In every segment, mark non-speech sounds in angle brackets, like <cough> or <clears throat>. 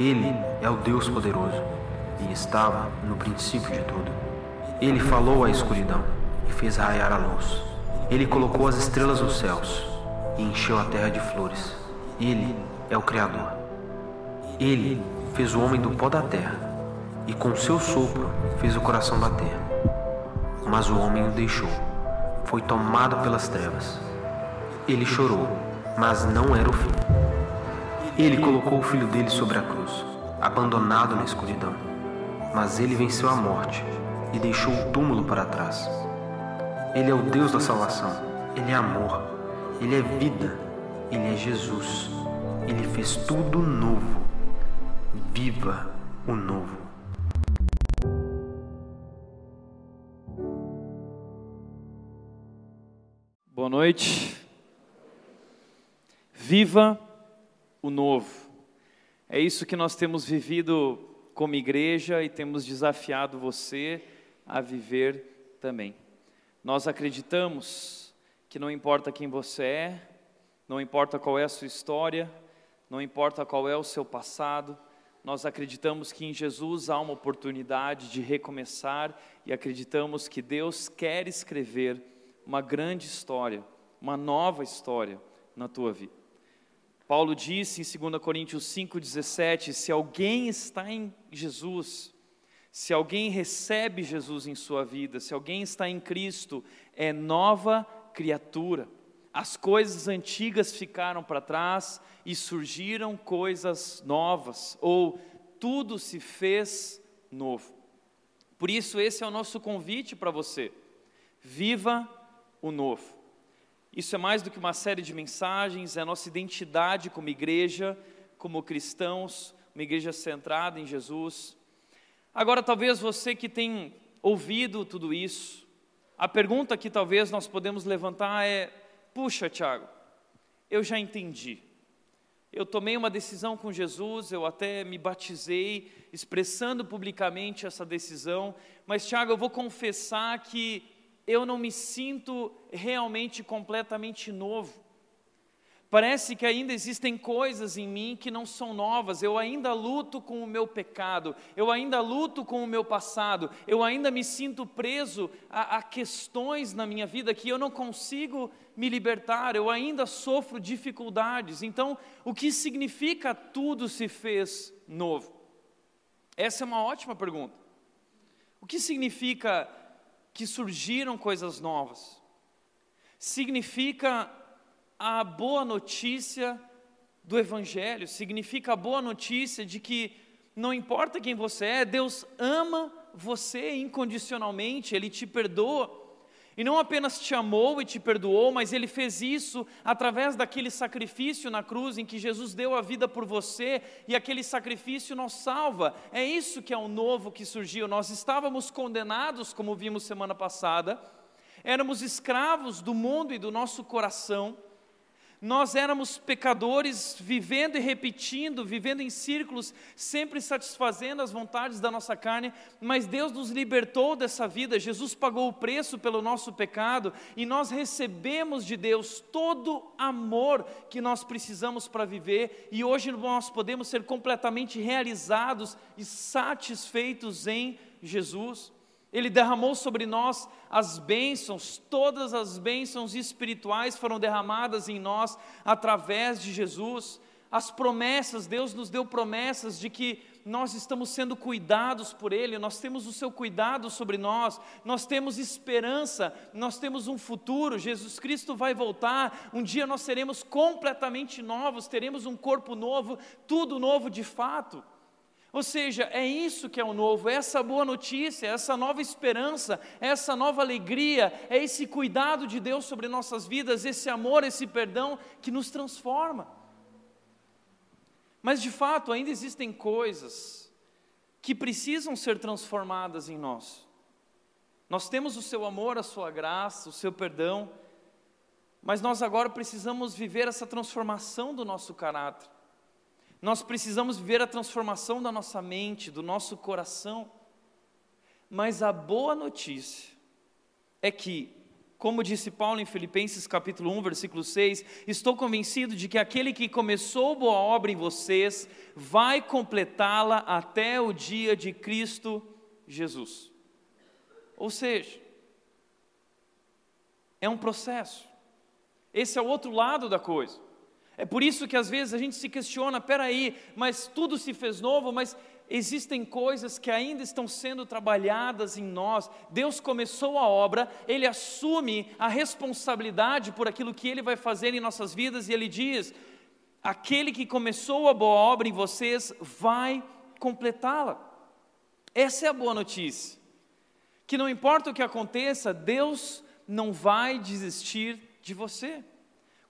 Ele é o Deus poderoso e estava no princípio de tudo. Ele falou à escuridão e fez raiar a luz. Ele colocou as estrelas nos céus e encheu a terra de flores. Ele é o Criador. Ele fez o homem do pó da terra e com seu sopro fez o coração bater. Mas o homem o deixou, foi tomado pelas trevas. Ele chorou, mas não era o fim. Ele colocou o filho dele sobre a cruz, abandonado na escuridão. Mas ele venceu a morte e deixou o túmulo para trás. Ele é o Deus da salvação, ele é amor, ele é vida, ele é Jesus. Ele fez tudo novo. Viva o novo. Boa noite. Viva o novo. É isso que nós temos vivido como igreja e temos desafiado você a viver também. Nós acreditamos que não importa quem você é, não importa qual é a sua história, não importa qual é o seu passado, nós acreditamos que em Jesus há uma oportunidade de recomeçar e acreditamos que Deus quer escrever uma grande história, uma nova história na tua vida. Paulo disse em 2 Coríntios 5,17: se alguém está em Jesus, se alguém recebe Jesus em sua vida, se alguém está em Cristo, é nova criatura. As coisas antigas ficaram para trás e surgiram coisas novas, ou tudo se fez novo. Por isso, esse é o nosso convite para você. Viva o novo. Isso é mais do que uma série de mensagens, é a nossa identidade como igreja, como cristãos, uma igreja centrada em Jesus. Agora, talvez você que tem ouvido tudo isso, a pergunta que talvez nós podemos levantar é: puxa, Tiago, eu já entendi. Eu tomei uma decisão com Jesus, eu até me batizei, expressando publicamente essa decisão, mas, Tiago, eu vou confessar que eu não me sinto realmente completamente novo. Parece que ainda existem coisas em mim que não são novas, eu ainda luto com o meu pecado, eu ainda luto com o meu passado, eu ainda me sinto preso a, a, questões na minha vida que eu não consigo me libertar, eu ainda sofro dificuldades. Então, o que significa tudo se fez novo? Essa é uma ótima pergunta. O que significa que surgiram coisas novas? Significa a boa notícia do Evangelho, significa a boa notícia de que não importa quem você é, Deus ama você incondicionalmente, Ele te perdoa. E não apenas te amou e te perdoou, mas Ele fez isso através daquele sacrifício na cruz em que Jesus deu a vida por você e aquele sacrifício nos salva. É isso que é o novo que surgiu. Nós estávamos condenados, como vimos semana passada, éramos escravos do mundo e do nosso coração nós éramos pecadores, vivendo e repetindo, vivendo em círculos, sempre satisfazendo as vontades da nossa carne, mas Deus nos libertou dessa vida, Jesus pagou o preço pelo nosso pecado e nós recebemos de Deus todo amor que nós precisamos para viver e hoje nós podemos ser completamente realizados e satisfeitos em Jesus. Ele derramou sobre nós as bênçãos, todas as bênçãos espirituais foram derramadas em nós através de Jesus. As promessas, Deus nos deu promessas de que nós estamos sendo cuidados por Ele, nós temos o seu cuidado sobre nós, nós temos esperança, nós temos um futuro. Jesus Cristo vai voltar, um dia nós seremos completamente novos, teremos um corpo novo, tudo novo de fato. Ou seja, é isso que é o novo, é essa boa notícia, é essa nova esperança, é essa nova alegria, é esse cuidado de Deus sobre nossas vidas, esse amor, esse perdão que nos transforma. Mas de fato, ainda existem coisas que precisam ser transformadas em nós. Nós temos o seu amor, a sua graça, o seu perdão, mas nós agora precisamos viver essa transformação do nosso caráter. Nós precisamos viver a transformação da nossa mente, do nosso coração. Mas a boa notícia é que, Como disse Paulo em Filipenses capítulo 1, versículo 6, estou convencido de que aquele que começou boa obra em vocês vai completá-la até o dia de Cristo Jesus. Ou seja, é um processo. Esse é o outro lado da coisa. É por isso que às vezes a gente se questiona, peraí, mas tudo se fez novo, mas existem coisas que ainda estão sendo trabalhadas em nós. Deus começou a obra, Ele assume a responsabilidade por aquilo que Ele vai fazer em nossas vidas e Ele diz: aquele que começou a boa obra em vocês vai completá-la. Essa é a boa notícia. Que não importa o que aconteça, Deus não vai desistir de você.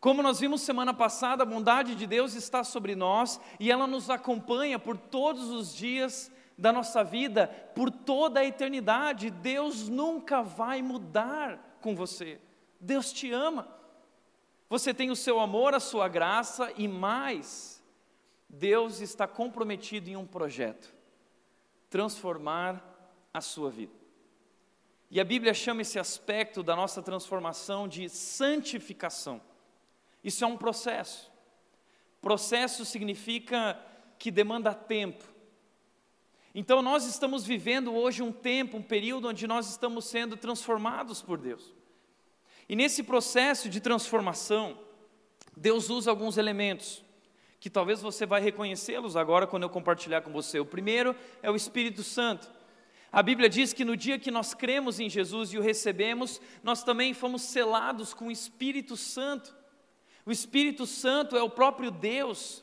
Como nós vimos semana passada, a bondade de Deus está sobre nós e ela nos acompanha por todos os dias da nossa vida, por toda a eternidade. Deus nunca vai mudar com você. Deus te ama. Você tem o seu amor, a sua graça e mais, Deus está comprometido em um projeto transformar a sua vida. E a Bíblia chama esse aspecto da nossa transformação de santificação. Isso é um processo. Processo significa que demanda tempo. Então nós estamos vivendo hoje um tempo, um período onde nós estamos sendo transformados por Deus. E nesse processo de transformação, Deus usa alguns elementos que talvez você vai reconhecê-los agora quando eu compartilhar com você. O primeiro é o Espírito Santo. A Bíblia diz que no dia que nós cremos em Jesus e o recebemos, nós também fomos selados com o Espírito Santo. O Espírito Santo é o próprio Deus.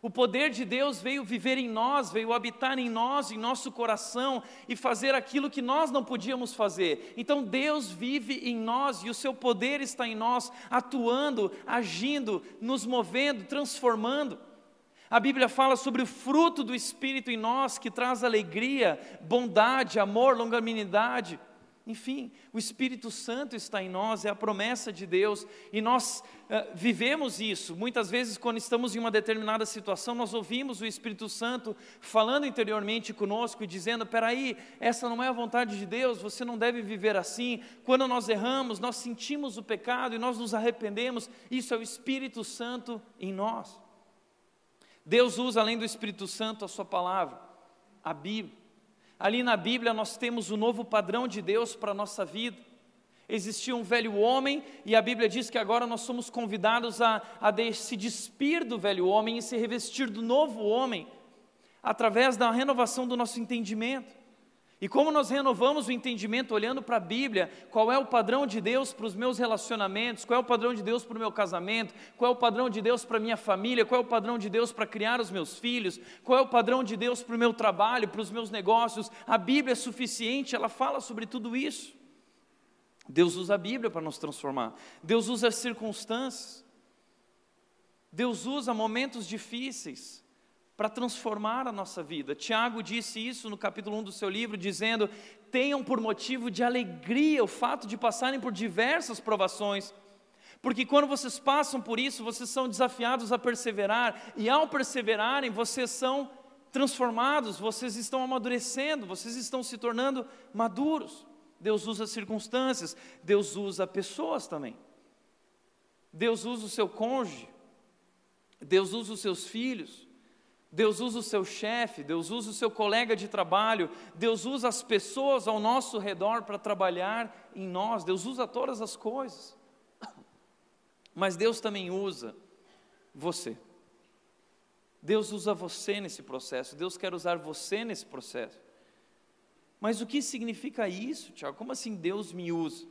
O poder de Deus veio viver em nós, veio habitar em nós, em nosso coração e fazer aquilo que nós não podíamos fazer. Então Deus vive em nós e o seu poder está em nós, atuando, agindo, nos movendo, transformando. A Bíblia fala sobre o fruto do Espírito em nós que traz alegria, bondade, amor, longanimidade. Enfim, o Espírito Santo está em nós, é a promessa de Deus, e nós uh, vivemos isso. Muitas vezes, quando estamos em uma determinada situação, nós ouvimos o Espírito Santo falando interiormente conosco e dizendo: peraí, essa não é a vontade de Deus, você não deve viver assim. Quando nós erramos, nós sentimos o pecado e nós nos arrependemos, isso é o Espírito Santo em nós. Deus usa, além do Espírito Santo, a Sua palavra, a Bíblia. Ali na Bíblia nós temos o novo padrão de Deus para a nossa vida. Existia um velho homem, e a Bíblia diz que agora nós somos convidados a, a se despir do velho homem e se revestir do novo homem, através da renovação do nosso entendimento. E como nós renovamos o entendimento olhando para a Bíblia, qual é o padrão de Deus para os meus relacionamentos, qual é o padrão de Deus para o meu casamento, qual é o padrão de Deus para a minha família, qual é o padrão de Deus para criar os meus filhos, qual é o padrão de Deus para o meu trabalho, para os meus negócios. A Bíblia é suficiente, ela fala sobre tudo isso. Deus usa a Bíblia para nos transformar, Deus usa as circunstâncias, Deus usa momentos difíceis para transformar a nossa vida. Tiago disse isso no capítulo 1 do seu livro, dizendo: tenham por motivo de alegria o fato de passarem por diversas provações, porque quando vocês passam por isso, vocês são desafiados a perseverar, e ao perseverarem, vocês são transformados, vocês estão amadurecendo, vocês estão se tornando maduros. Deus usa circunstâncias, Deus usa pessoas também. Deus usa o seu cônjuge, Deus usa os seus filhos, Deus usa o seu chefe, Deus usa o seu colega de trabalho, Deus usa as pessoas ao nosso redor para trabalhar em nós, Deus usa todas as coisas. Mas Deus também usa você. Deus usa você nesse processo, Deus quer usar você nesse processo. Mas o que significa isso, Tiago? Como assim Deus me usa?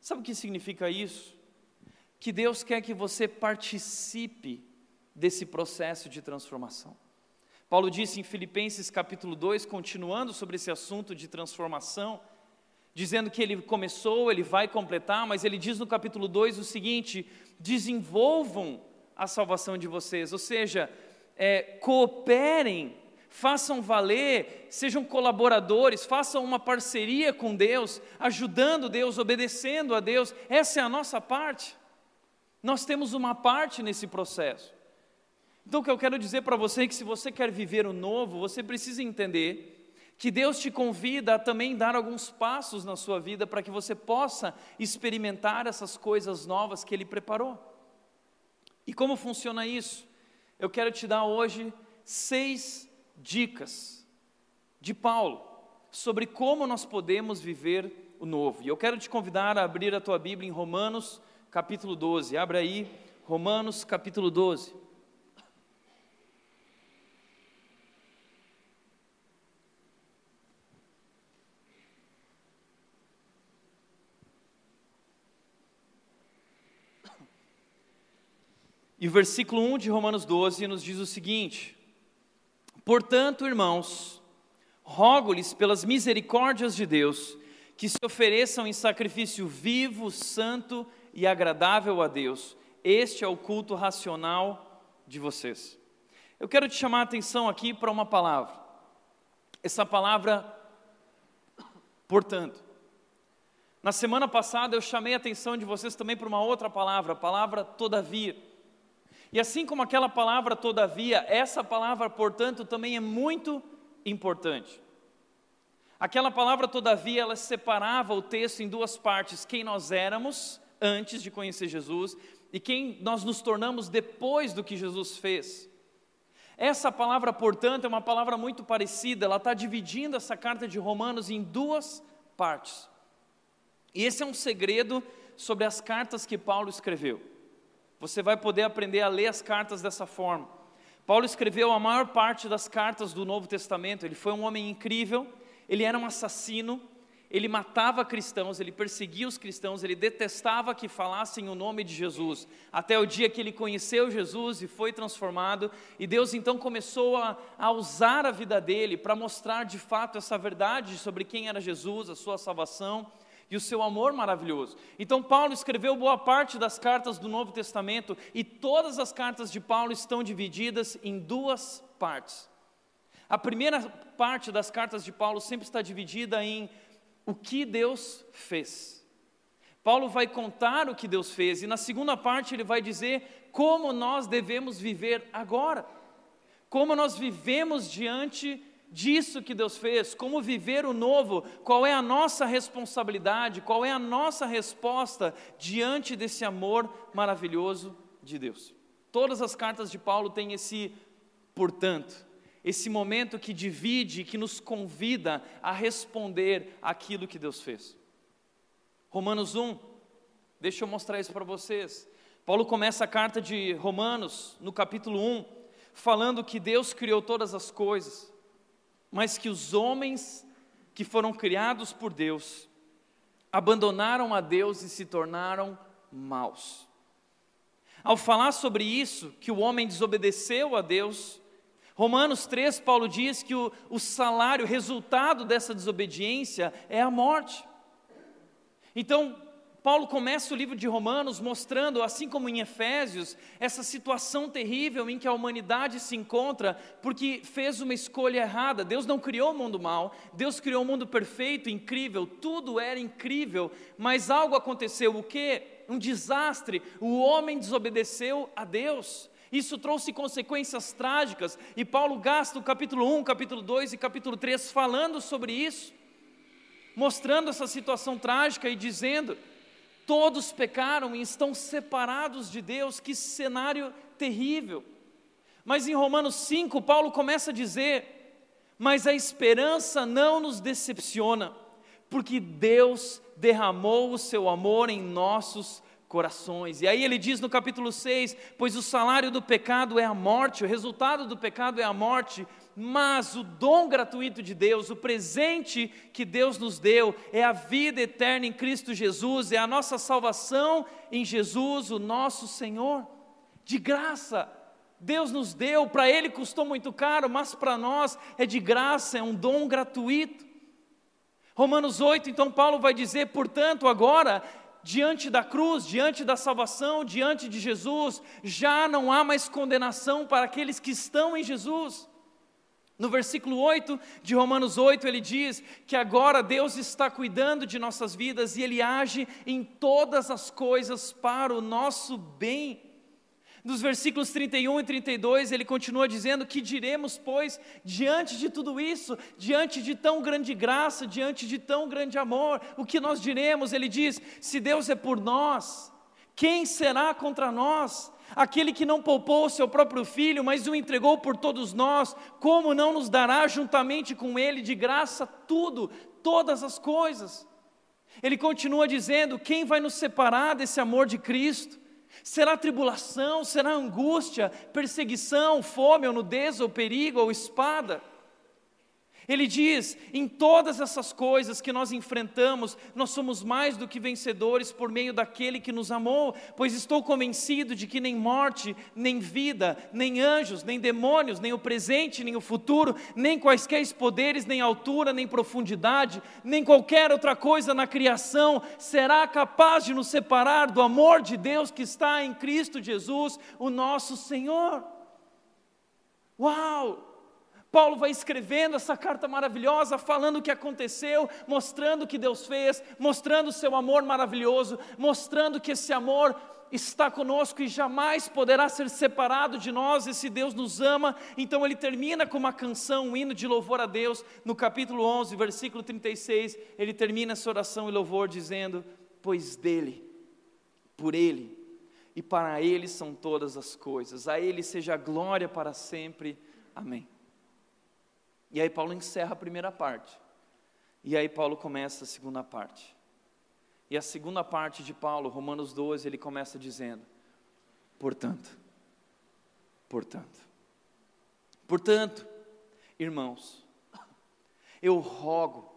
Sabe o que significa isso? Que Deus quer que você participe desse processo de transformação. Paulo disse em Filipenses capítulo 2, continuando sobre esse assunto de transformação, dizendo que ele começou, ele vai completar, mas ele diz no capítulo 2 o seguinte: desenvolvam a salvação de vocês, ou seja, é, cooperem, façam valer, sejam colaboradores, façam uma parceria com Deus, ajudando Deus, obedecendo a Deus, essa é a nossa parte. Nós temos uma parte nesse processo. Então, o que eu quero dizer para você é que se você quer viver o novo, você precisa entender que Deus te convida a também dar alguns passos na sua vida para que você possa experimentar essas coisas novas que Ele preparou. E como funciona isso? Eu quero te dar hoje seis dicas de Paulo sobre como nós podemos viver o novo. E eu quero te convidar a abrir a tua Bíblia em Romanos, capítulo 12. Abre aí, Romanos, capítulo 12. E o versículo 1 de Romanos 12 nos diz o seguinte: Portanto, irmãos, rogo-lhes pelas misericórdias de Deus, que se ofereçam em sacrifício vivo, santo e agradável a Deus. Este é o culto racional de vocês. Eu quero te chamar a atenção aqui para uma palavra. Essa palavra, portanto. Na semana passada eu chamei a atenção de vocês também para uma outra palavra, a palavra todavia. E assim como aquela palavra, todavia, essa palavra, portanto, também é muito importante. Aquela palavra, todavia, ela separava o texto em duas partes: quem nós éramos antes de conhecer Jesus e quem nós nos tornamos depois do que Jesus fez. Essa palavra, portanto, é uma palavra muito parecida, ela está dividindo essa carta de Romanos em duas partes. E esse é um segredo sobre as cartas que Paulo escreveu. Você vai poder aprender a ler as cartas dessa forma. Paulo escreveu a maior parte das cartas do Novo Testamento. Ele foi um homem incrível, ele era um assassino, ele matava cristãos, ele perseguia os cristãos, ele detestava que falassem o nome de Jesus, até o dia que ele conheceu Jesus e foi transformado, e Deus então começou a, a usar a vida dele para mostrar de fato essa verdade sobre quem era Jesus, a sua salvação e o seu amor maravilhoso. Então, Paulo escreveu boa parte das cartas do Novo Testamento e todas as cartas de Paulo estão divididas em duas partes. A primeira parte das cartas de Paulo sempre está dividida em o que Deus fez. Paulo vai contar o que Deus fez, e na segunda parte ele vai dizer como nós devemos viver agora, como nós vivemos diante disso que Deus fez, como viver o novo, qual é a nossa responsabilidade, qual é a nossa resposta diante desse amor maravilhoso de Deus. Todas as cartas de Paulo têm esse, portanto, esse momento que divide, que nos convida a responder aquilo que Deus fez. Romanos 1, deixa eu mostrar isso para vocês. Paulo começa a carta de Romanos, no capítulo 1, falando que Deus criou todas as coisas mas que os homens que foram criados por Deus abandonaram a Deus e se tornaram maus. Ao falar sobre isso, que o homem desobedeceu a Deus, Romanos 3, Paulo diz que o, o salário, o resultado dessa desobediência é a morte. Então, Paulo começa o livro de Romanos mostrando, assim como em Efésios, essa situação terrível em que a humanidade se encontra porque fez uma escolha errada. Deus não criou o mundo mal, Deus criou o um mundo perfeito, incrível, tudo era incrível, mas algo aconteceu, o que? Um desastre. O homem desobedeceu a Deus. Isso trouxe consequências trágicas, e Paulo gasta o capítulo 1, capítulo 2 e capítulo 3 falando sobre isso, mostrando essa situação trágica e dizendo Todos pecaram e estão separados de Deus, que cenário terrível. Mas em Romanos 5, Paulo começa a dizer: Mas a esperança não nos decepciona, porque Deus derramou o seu amor em nossos corações. E aí ele diz no capítulo 6: Pois o salário do pecado é a morte, o resultado do pecado é a morte, mas o dom gratuito de Deus, o presente que Deus nos deu, é a vida eterna em Cristo Jesus, é a nossa salvação em Jesus, o nosso Senhor. De graça, Deus nos deu, para Ele custou muito caro, mas para nós é de graça, é um dom gratuito. Romanos 8, então Paulo vai dizer, portanto, agora, diante da cruz, diante da salvação, diante de Jesus, já não há mais condenação para aqueles que estão em Jesus. No versículo 8 de Romanos 8, ele diz que agora Deus está cuidando de nossas vidas e Ele age em todas as coisas para o nosso bem. Nos versículos 31 e 32, ele continua dizendo: Que diremos, pois, diante de tudo isso, diante de tão grande graça, diante de tão grande amor, o que nós diremos? Ele diz: Se Deus é por nós, quem será contra nós? Aquele que não poupou o seu próprio filho, mas o entregou por todos nós, como não nos dará juntamente com ele de graça tudo, todas as coisas? Ele continua dizendo: Quem vai nos separar desse amor de Cristo? Será tribulação, será angústia, perseguição, fome, ou nudez, ou perigo, ou espada? Ele diz: em todas essas coisas que nós enfrentamos, nós somos mais do que vencedores por meio daquele que nos amou, pois estou convencido de que nem morte, nem vida, nem anjos, nem demônios, nem o presente, nem o futuro, nem quaisquer poderes, nem altura, nem profundidade, nem qualquer outra coisa na criação será capaz de nos separar do amor de Deus que está em Cristo Jesus, o nosso Senhor. Uau! Paulo vai escrevendo essa carta maravilhosa, falando o que aconteceu, mostrando o que Deus fez, mostrando o seu amor maravilhoso, mostrando que esse amor está conosco e jamais poderá ser separado de nós, esse Deus nos ama. Então ele termina com uma canção, um hino de louvor a Deus, no capítulo 11, versículo 36, ele termina essa oração e louvor dizendo: Pois dele, por ele e para ele são todas as coisas, a ele seja a glória para sempre. Amém. E aí Paulo encerra a primeira parte. E aí Paulo começa a segunda parte. E a segunda parte de Paulo, Romanos 12, ele começa dizendo: Portanto, portanto, portanto, irmãos, eu rogo,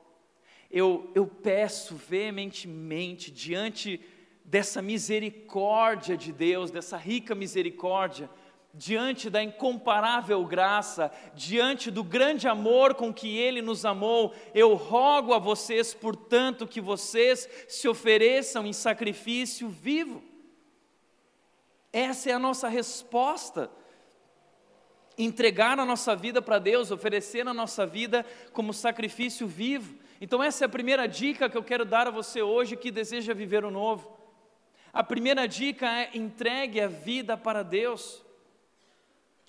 eu, eu peço veementemente diante dessa misericórdia de Deus, dessa rica misericórdia, diante da incomparável graça, diante do grande amor com que Ele nos amou, eu rogo a vocês, portanto, que vocês se ofereçam em sacrifício vivo. Essa é a nossa resposta. Entregar a nossa vida para Deus, oferecer a nossa vida como sacrifício vivo. Então, essa é a primeira dica que eu quero dar a você hoje que deseja viver o novo. A primeira dica é entregue a vida para Deus.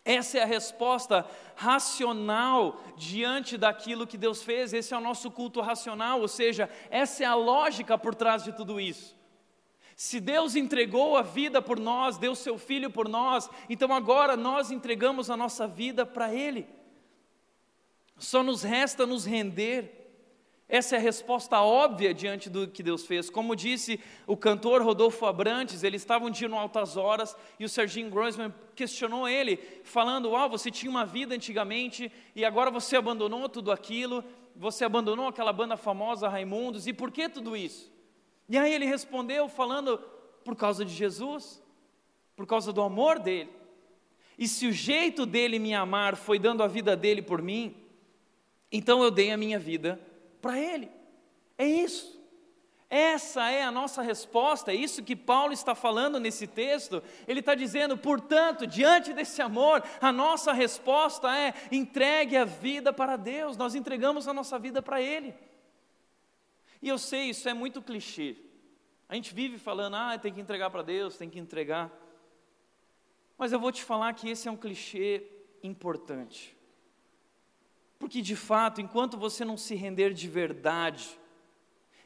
Essa é a resposta racional diante daquilo que Deus fez, esse é o nosso culto racional, ou seja, essa é a lógica por trás de tudo isso. Se Deus entregou a vida por nós, deu seu filho por nós, então agora nós entregamos a nossa vida para Ele. Só nos resta nos render essa é a resposta óbvia diante do que Deus fez. Como disse o cantor Rodolfo Abrantes, ele estava um dia no Altas Horas e o Serginho Grossman questionou ele, falando: Uau, você tinha uma vida antigamente e agora você abandonou tudo aquilo, você abandonou aquela banda famosa Raimundos, e por que tudo isso? E aí ele respondeu, falando: Por causa de Jesus, por causa do amor dele. E se o jeito dele me amar foi dando a vida dele por mim, então eu dei a minha vida para Ele. É isso. Essa é a nossa resposta, é isso que Paulo está falando nesse texto. Ele está dizendo, portanto, diante desse amor, a nossa resposta é: entregue a vida para Deus, nós entregamos a nossa vida para Ele. E eu sei, isso é muito clichê. A gente vive falando, ah, tem que entregar para Deus, tem que entregar. Mas eu vou te falar que esse é um clichê importante. Porque de fato, enquanto você não se render de verdade,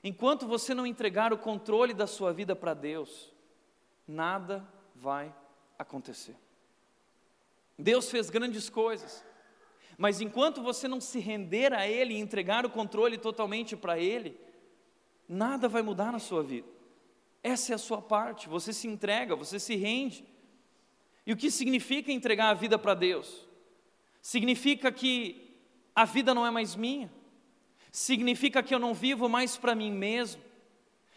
enquanto você não entregar o controle da sua vida para Deus, nada vai acontecer. Deus fez grandes coisas, mas enquanto você não se render a Ele e entregar o controle totalmente para Ele, nada vai mudar na sua vida. Essa é a sua parte, você se entrega, você se rende. E o que significa entregar a vida para Deus? Significa que a vida não é mais minha. Significa que eu não vivo mais para mim mesmo.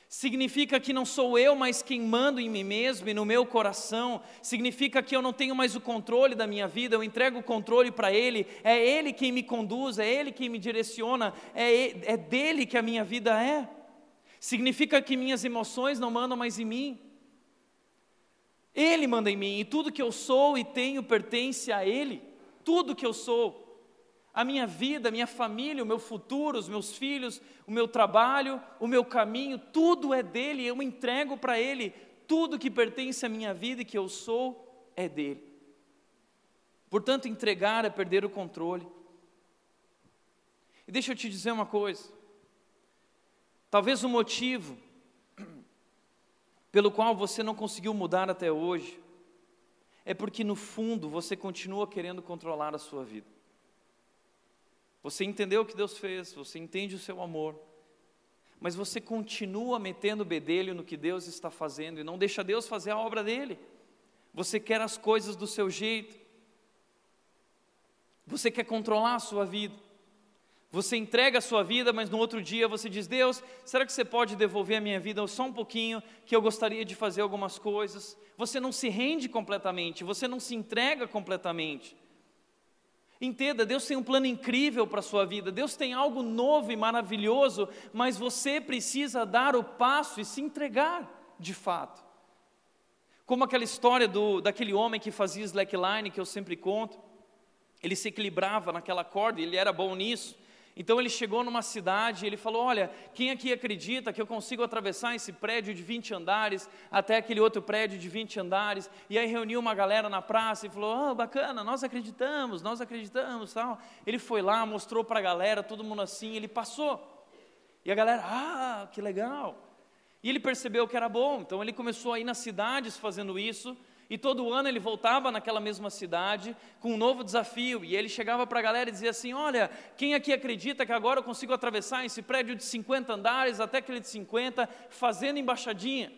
Significa que não sou eu mais quem mando em mim mesmo e no meu coração. Significa que eu não tenho mais o controle da minha vida, eu entrego o controle para Ele. É Ele quem me conduz, é Ele quem me direciona, é, é dele que a minha vida é. Significa que minhas emoções não mandam mais em mim. Ele manda em mim e tudo que eu sou e tenho pertence a Ele. Tudo que eu sou a minha vida, a minha família, o meu futuro, os meus filhos, o meu trabalho, o meu caminho, tudo é dele, eu entrego para ele tudo que pertence à minha vida e que eu sou é dele. Portanto, entregar é perder o controle. E deixa eu te dizer uma coisa. Talvez o motivo pelo qual você não conseguiu mudar até hoje é porque no fundo você continua querendo controlar a sua vida. Você entendeu o que Deus fez, você entende o seu amor, mas você continua metendo bedelho no que Deus está fazendo e não deixa Deus fazer a obra dele. Você quer as coisas do seu jeito, você quer controlar a sua vida. Você entrega a sua vida, mas no outro dia você diz: Deus, será que você pode devolver a minha vida só um pouquinho, que eu gostaria de fazer algumas coisas? Você não se rende completamente, você não se entrega completamente. Entenda, Deus tem um plano incrível para a sua vida, Deus tem algo novo e maravilhoso, mas você precisa dar o passo e se entregar de fato. Como aquela história do, daquele homem que fazia slackline, que eu sempre conto, ele se equilibrava naquela corda, ele era bom nisso. Então ele chegou numa cidade e ele falou: Olha, quem aqui acredita que eu consigo atravessar esse prédio de 20 andares até aquele outro prédio de 20 andares? E aí reuniu uma galera na praça e falou: Oh, bacana, nós acreditamos, nós acreditamos. Tal. Ele foi lá, mostrou para a galera, todo mundo assim, ele passou. E a galera: Ah, que legal. E ele percebeu que era bom, então ele começou a ir nas cidades fazendo isso. E todo ano ele voltava naquela mesma cidade com um novo desafio. E ele chegava para a galera e dizia assim: Olha, quem aqui acredita que agora eu consigo atravessar esse prédio de 50 andares até aquele de 50, fazendo embaixadinha?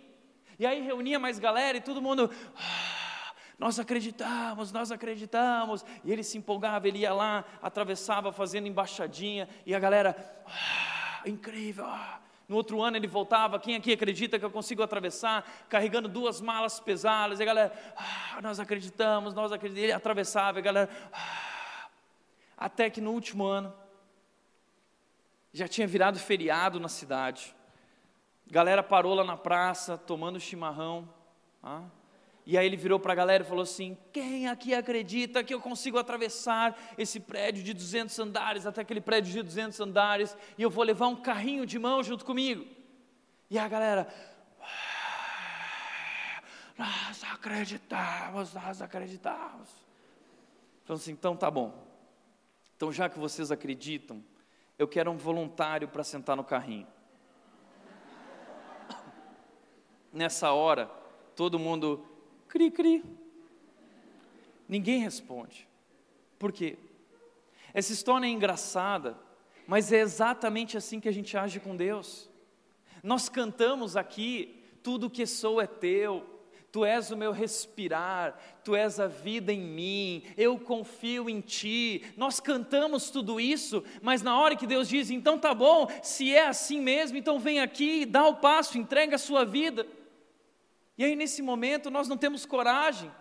E aí reunia mais galera e todo mundo. Ah, nós acreditamos, nós acreditamos. E ele se empolgava, ele ia lá, atravessava fazendo embaixadinha. E a galera, ah, incrível. Ah. No outro ano ele voltava, quem aqui acredita que eu consigo atravessar, carregando duas malas pesadas, e a galera, ah, nós acreditamos, nós acreditamos, ele atravessava, e a galera, ah, até que no último ano, já tinha virado feriado na cidade, a galera parou lá na praça, tomando chimarrão, ah, e aí ele virou para a galera e falou assim: Quem aqui acredita que eu consigo atravessar esse prédio de 200 andares até aquele prédio de 200 andares e eu vou levar um carrinho de mão junto comigo? E a galera, nós acreditamos, nós acreditamos. Falou assim: então tá bom. Então já que vocês acreditam, eu quero um voluntário para sentar no carrinho. <coughs> Nessa hora, todo mundo Cri, cri. Ninguém responde. Por quê? Essa história é engraçada, mas é exatamente assim que a gente age com Deus. Nós cantamos aqui: tudo que sou é teu, Tu és o meu respirar, Tu és a vida em mim, eu confio em Ti. Nós cantamos tudo isso, mas na hora que Deus diz, então tá bom, se é assim mesmo, então vem aqui, dá o passo, entrega a sua vida. E aí, nesse momento, nós não temos coragem.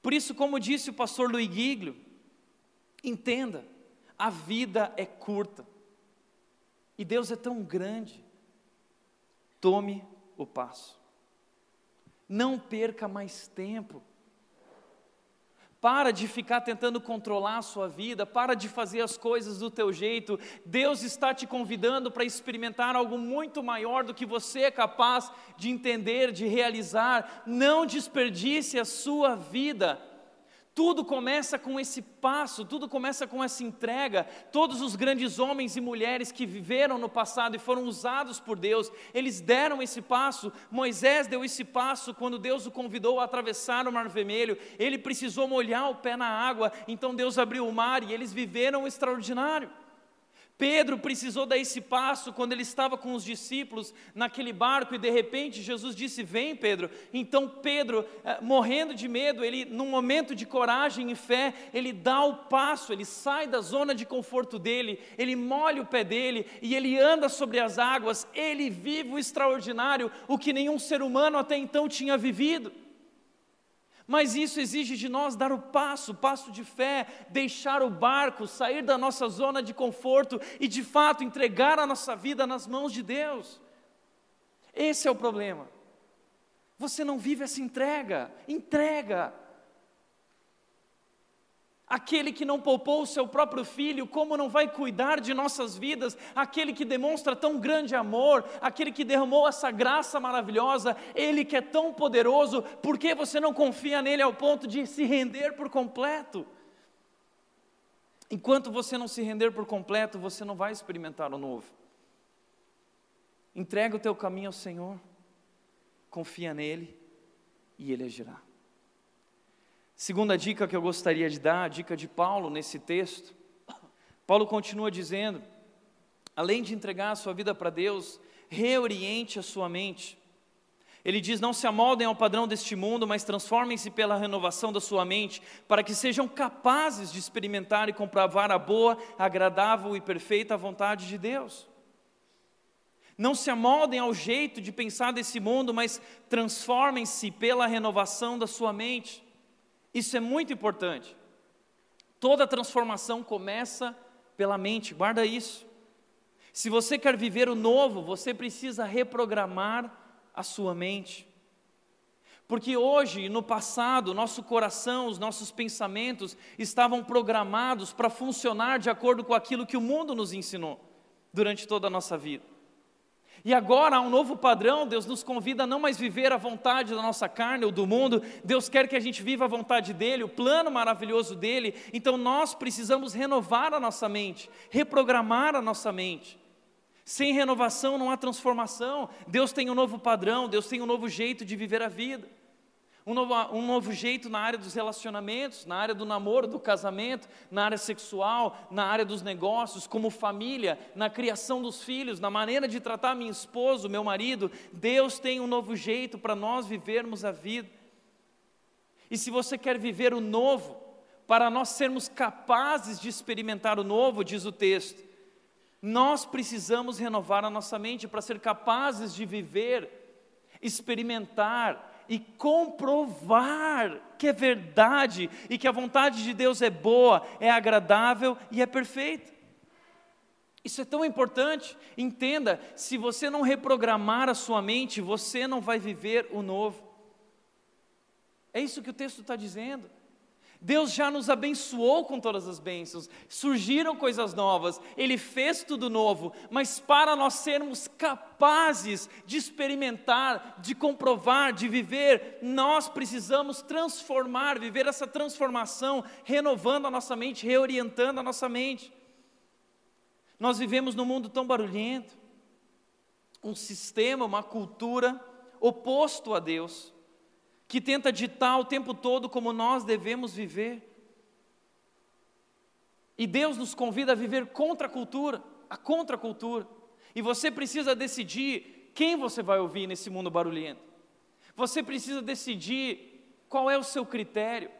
Por isso, como disse o pastor Luiz Giglio, entenda, a vida é curta e Deus é tão grande. Tome o passo. Não perca mais tempo. Para de ficar tentando controlar a sua vida, para de fazer as coisas do teu jeito. Deus está te convidando para experimentar algo muito maior do que você é capaz de entender, de realizar. Não desperdice a sua vida tudo começa com esse passo, tudo começa com essa entrega. Todos os grandes homens e mulheres que viveram no passado e foram usados por Deus, eles deram esse passo. Moisés deu esse passo quando Deus o convidou a atravessar o Mar Vermelho. Ele precisou molhar o pé na água, então Deus abriu o mar e eles viveram o extraordinário. Pedro precisou dar esse passo quando ele estava com os discípulos naquele barco e de repente Jesus disse: Vem, Pedro. Então Pedro, eh, morrendo de medo, ele, num momento de coragem e fé, ele dá o passo, ele sai da zona de conforto dele, ele molha o pé dele e ele anda sobre as águas. Ele vive o extraordinário, o que nenhum ser humano até então tinha vivido. Mas isso exige de nós dar o passo, o passo de fé, deixar o barco, sair da nossa zona de conforto e de fato entregar a nossa vida nas mãos de Deus. Esse é o problema. Você não vive essa entrega, entrega. Aquele que não poupou o seu próprio filho, como não vai cuidar de nossas vidas? Aquele que demonstra tão grande amor, aquele que derramou essa graça maravilhosa, ele que é tão poderoso, por que você não confia nele ao ponto de se render por completo? Enquanto você não se render por completo, você não vai experimentar o novo. Entrega o teu caminho ao Senhor, confia nele e ele agirá. Segunda dica que eu gostaria de dar, a dica de Paulo nesse texto. Paulo continua dizendo: além de entregar a sua vida para Deus, reoriente a sua mente. Ele diz: Não se amoldem ao padrão deste mundo, mas transformem-se pela renovação da sua mente, para que sejam capazes de experimentar e comprovar a boa, agradável e perfeita vontade de Deus. Não se amoldem ao jeito de pensar desse mundo, mas transformem-se pela renovação da sua mente. Isso é muito importante. Toda transformação começa pela mente, guarda isso. Se você quer viver o novo, você precisa reprogramar a sua mente. Porque hoje no passado, nosso coração, os nossos pensamentos estavam programados para funcionar de acordo com aquilo que o mundo nos ensinou durante toda a nossa vida. E agora há um novo padrão, Deus nos convida a não mais viver a vontade da nossa carne ou do mundo, Deus quer que a gente viva a vontade dEle, o plano maravilhoso dEle, então nós precisamos renovar a nossa mente, reprogramar a nossa mente. Sem renovação não há transformação, Deus tem um novo padrão, Deus tem um novo jeito de viver a vida um novo, um novo jeito na área dos relacionamentos, na área do namoro, do casamento, na área sexual, na área dos negócios, como família, na criação dos filhos, na maneira de tratar minha esposa, meu marido. Deus tem um novo jeito para nós vivermos a vida. E se você quer viver o novo, para nós sermos capazes de experimentar o novo, diz o texto, nós precisamos renovar a nossa mente para ser capazes de viver, experimentar, e comprovar que é verdade e que a vontade de Deus é boa, é agradável e é perfeita. Isso é tão importante. Entenda: se você não reprogramar a sua mente, você não vai viver o novo. É isso que o texto está dizendo. Deus já nos abençoou com todas as bênçãos, surgiram coisas novas, Ele fez tudo novo, mas para nós sermos capazes de experimentar, de comprovar, de viver, nós precisamos transformar, viver essa transformação, renovando a nossa mente, reorientando a nossa mente. Nós vivemos num mundo tão barulhento, um sistema, uma cultura oposto a Deus que tenta ditar o tempo todo como nós devemos viver. E Deus nos convida a viver contra a cultura, a contracultura. E você precisa decidir quem você vai ouvir nesse mundo barulhento. Você precisa decidir qual é o seu critério.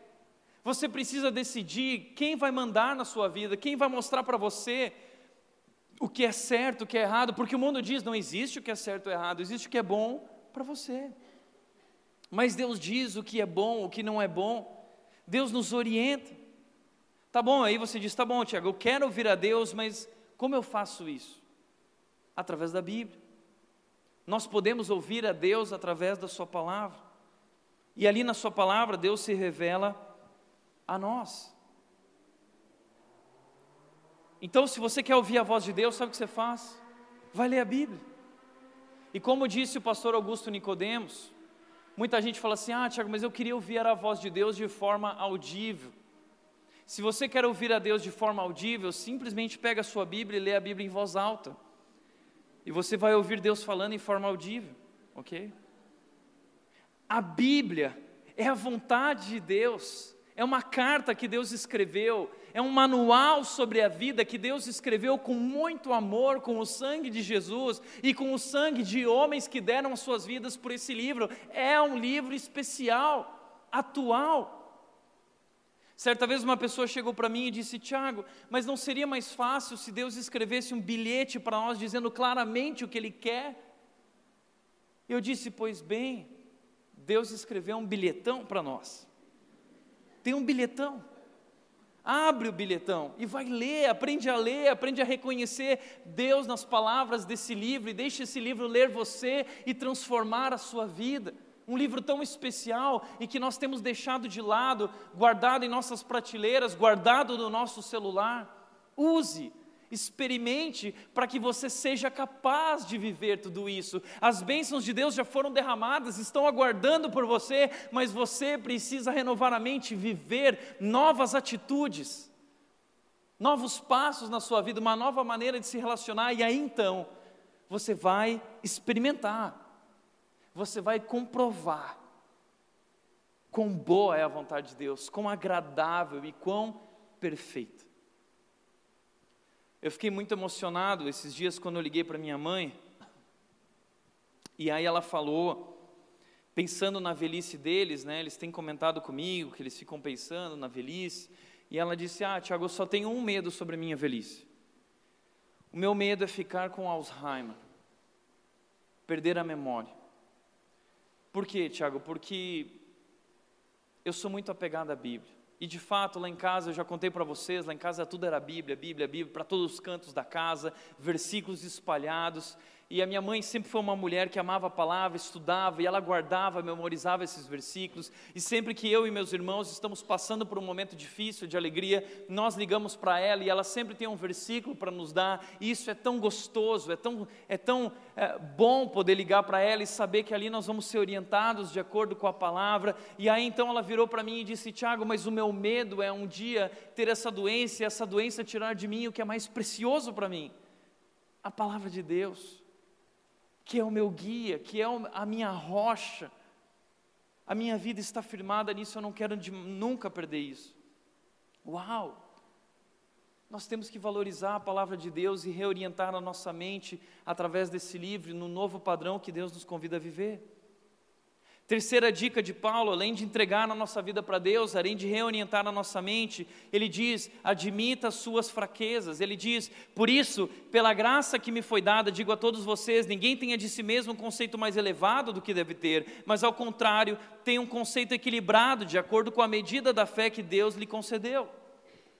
Você precisa decidir quem vai mandar na sua vida, quem vai mostrar para você o que é certo, o que é errado, porque o mundo diz: não existe o que é certo ou errado, existe o que é bom para você. Mas Deus diz o que é bom, o que não é bom. Deus nos orienta. Tá bom, aí você diz: tá bom, Tiago, eu quero ouvir a Deus, mas como eu faço isso? Através da Bíblia. Nós podemos ouvir a Deus através da Sua palavra. E ali na Sua palavra, Deus se revela a nós. Então, se você quer ouvir a voz de Deus, sabe o que você faz? Vai ler a Bíblia. E como disse o pastor Augusto Nicodemos, Muita gente fala assim: ah, Tiago, mas eu queria ouvir a voz de Deus de forma audível. Se você quer ouvir a Deus de forma audível, simplesmente pega a sua Bíblia e lê a Bíblia em voz alta. E você vai ouvir Deus falando em forma audível, ok? A Bíblia é a vontade de Deus, é uma carta que Deus escreveu, é um manual sobre a vida que Deus escreveu com muito amor, com o sangue de Jesus e com o sangue de homens que deram as suas vidas por esse livro. É um livro especial, atual. Certa vez uma pessoa chegou para mim e disse: Tiago, mas não seria mais fácil se Deus escrevesse um bilhete para nós dizendo claramente o que Ele quer? Eu disse: Pois bem, Deus escreveu um bilhetão para nós. Tem um bilhetão. Abre o bilhetão e vai ler, aprende a ler, aprende a reconhecer Deus nas palavras desse livro e deixe esse livro ler você e transformar a sua vida. um livro tão especial e que nós temos deixado de lado, guardado em nossas prateleiras, guardado no nosso celular. Use, experimente para que você seja capaz de viver tudo isso. As bênçãos de Deus já foram derramadas, estão aguardando por você, mas você precisa renovar a mente, viver novas atitudes, novos passos na sua vida, uma nova maneira de se relacionar, e aí então você vai experimentar você vai comprovar quão boa é a vontade de Deus, quão agradável e quão perfeita. Eu fiquei muito emocionado esses dias quando eu liguei para minha mãe, e aí ela falou, pensando na velhice deles, né? Eles têm comentado comigo que eles ficam pensando na velhice, e ela disse: Ah, Tiago, eu só tenho um medo sobre a minha velhice. O meu medo é ficar com Alzheimer, perder a memória. Por quê, Tiago? Porque eu sou muito apegado à Bíblia. E de fato, lá em casa, eu já contei para vocês, lá em casa tudo era Bíblia, Bíblia, Bíblia, para todos os cantos da casa, versículos espalhados. E a minha mãe sempre foi uma mulher que amava a palavra, estudava e ela guardava, memorizava esses versículos. E sempre que eu e meus irmãos estamos passando por um momento difícil de alegria, nós ligamos para ela e ela sempre tem um versículo para nos dar. E isso é tão gostoso, é tão, é tão é, bom poder ligar para ela e saber que ali nós vamos ser orientados de acordo com a palavra. E aí então ela virou para mim e disse: Tiago, mas o meu medo é um dia ter essa doença e essa doença tirar de mim o que é mais precioso para mim a palavra de Deus que é o meu guia, que é a minha rocha. A minha vida está firmada nisso, eu não quero de, nunca perder isso. Uau! Nós temos que valorizar a palavra de Deus e reorientar a nossa mente através desse livro, no novo padrão que Deus nos convida a viver. Terceira dica de Paulo, além de entregar a nossa vida para Deus, além de reorientar a nossa mente, ele diz: admita as suas fraquezas. Ele diz: por isso, pela graça que me foi dada, digo a todos vocês: ninguém tenha de si mesmo um conceito mais elevado do que deve ter, mas ao contrário, tenha um conceito equilibrado, de acordo com a medida da fé que Deus lhe concedeu. O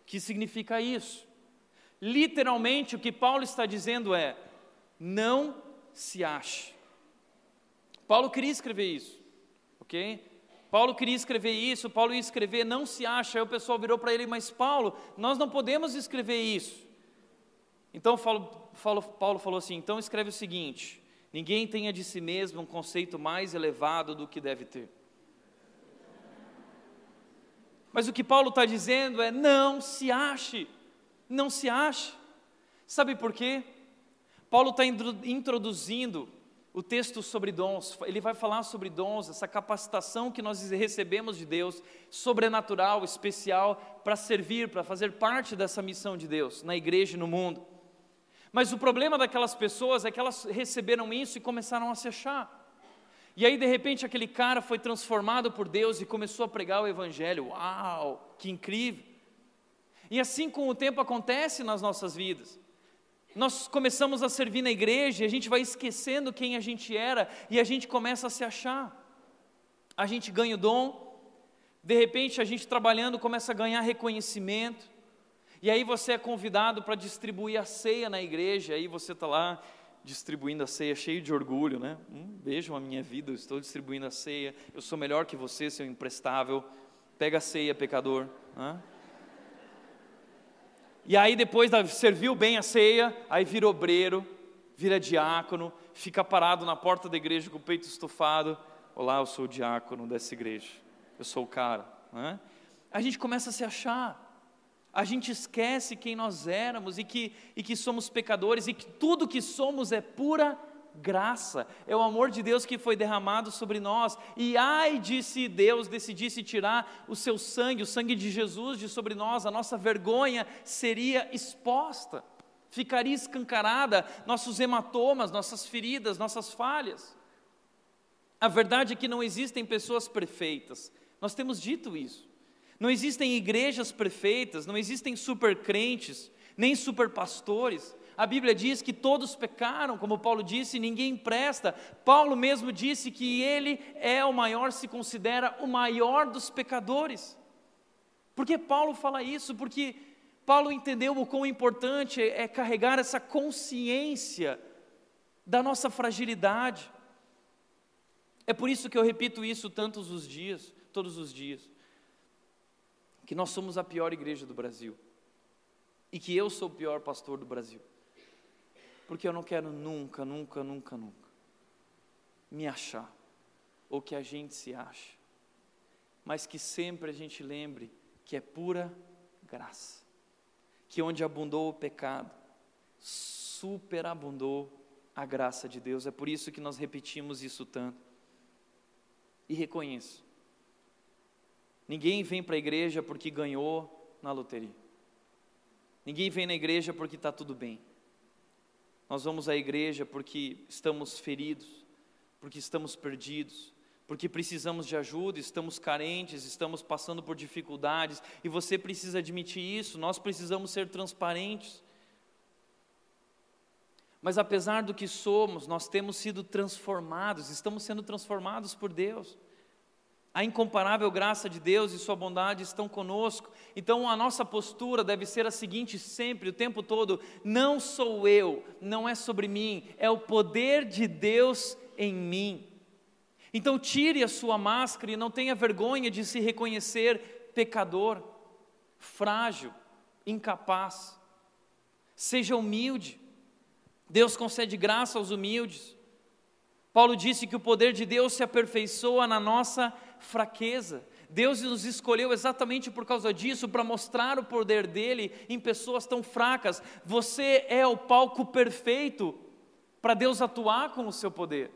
que significa isso? Literalmente, o que Paulo está dizendo é: não se ache. Paulo queria escrever isso ok? Paulo queria escrever isso, Paulo ia escrever, não se acha. Aí o pessoal virou para ele, mas Paulo, nós não podemos escrever isso. Então Paulo, falou assim: então escreve o seguinte: ninguém tenha de si mesmo um conceito mais elevado do que deve ter. Mas o que Paulo está dizendo é: não se ache, não se ache. Sabe por quê? Paulo está introduzindo o texto sobre dons, ele vai falar sobre dons, essa capacitação que nós recebemos de Deus, sobrenatural, especial, para servir, para fazer parte dessa missão de Deus na igreja e no mundo. Mas o problema daquelas pessoas é que elas receberam isso e começaram a se achar. E aí, de repente, aquele cara foi transformado por Deus e começou a pregar o Evangelho. Uau, que incrível! E assim com o tempo acontece nas nossas vidas. Nós começamos a servir na igreja a gente vai esquecendo quem a gente era e a gente começa a se achar. A gente ganha o dom, de repente a gente trabalhando começa a ganhar reconhecimento, e aí você é convidado para distribuir a ceia na igreja, aí você está lá distribuindo a ceia cheio de orgulho, né? Hum, vejam a minha vida, eu estou distribuindo a ceia, eu sou melhor que você, seu imprestável. Pega a ceia, pecador. Né? E aí depois serviu bem a ceia, aí vira obreiro, vira diácono, fica parado na porta da igreja com o peito estufado. Olá, eu sou o diácono dessa igreja. Eu sou o cara. Né? A gente começa a se achar. A gente esquece quem nós éramos e que, e que somos pecadores e que tudo que somos é pura graça, é o amor de Deus que foi derramado sobre nós. E ai de se Deus decidisse tirar o seu sangue, o sangue de Jesus de sobre nós, a nossa vergonha seria exposta, ficaria escancarada, nossos hematomas, nossas feridas, nossas falhas. A verdade é que não existem pessoas perfeitas, nós temos dito isso. Não existem igrejas perfeitas, não existem supercrentes, nem superpastores. A Bíblia diz que todos pecaram, como Paulo disse, ninguém presta. Paulo mesmo disse que ele é o maior, se considera o maior dos pecadores. Por que Paulo fala isso? Porque Paulo entendeu o quão importante é carregar essa consciência da nossa fragilidade. É por isso que eu repito isso tantos os dias, todos os dias, que nós somos a pior igreja do Brasil e que eu sou o pior pastor do Brasil. Porque eu não quero nunca, nunca, nunca, nunca me achar ou que a gente se ache, mas que sempre a gente lembre que é pura graça. Que onde abundou o pecado, superabundou a graça de Deus. É por isso que nós repetimos isso tanto. E reconheço. Ninguém vem para a igreja porque ganhou na loteria. Ninguém vem na igreja porque está tudo bem. Nós vamos à igreja porque estamos feridos, porque estamos perdidos, porque precisamos de ajuda, estamos carentes, estamos passando por dificuldades, e você precisa admitir isso, nós precisamos ser transparentes. Mas apesar do que somos, nós temos sido transformados, estamos sendo transformados por Deus. A incomparável graça de Deus e Sua bondade estão conosco. Então a nossa postura deve ser a seguinte sempre, o tempo todo: não sou eu, não é sobre mim, é o poder de Deus em mim. Então tire a sua máscara e não tenha vergonha de se reconhecer pecador, frágil, incapaz. Seja humilde. Deus concede graça aos humildes. Paulo disse que o poder de Deus se aperfeiçoa na nossa fraqueza. Deus nos escolheu exatamente por causa disso, para mostrar o poder dele em pessoas tão fracas. Você é o palco perfeito para Deus atuar com o seu poder,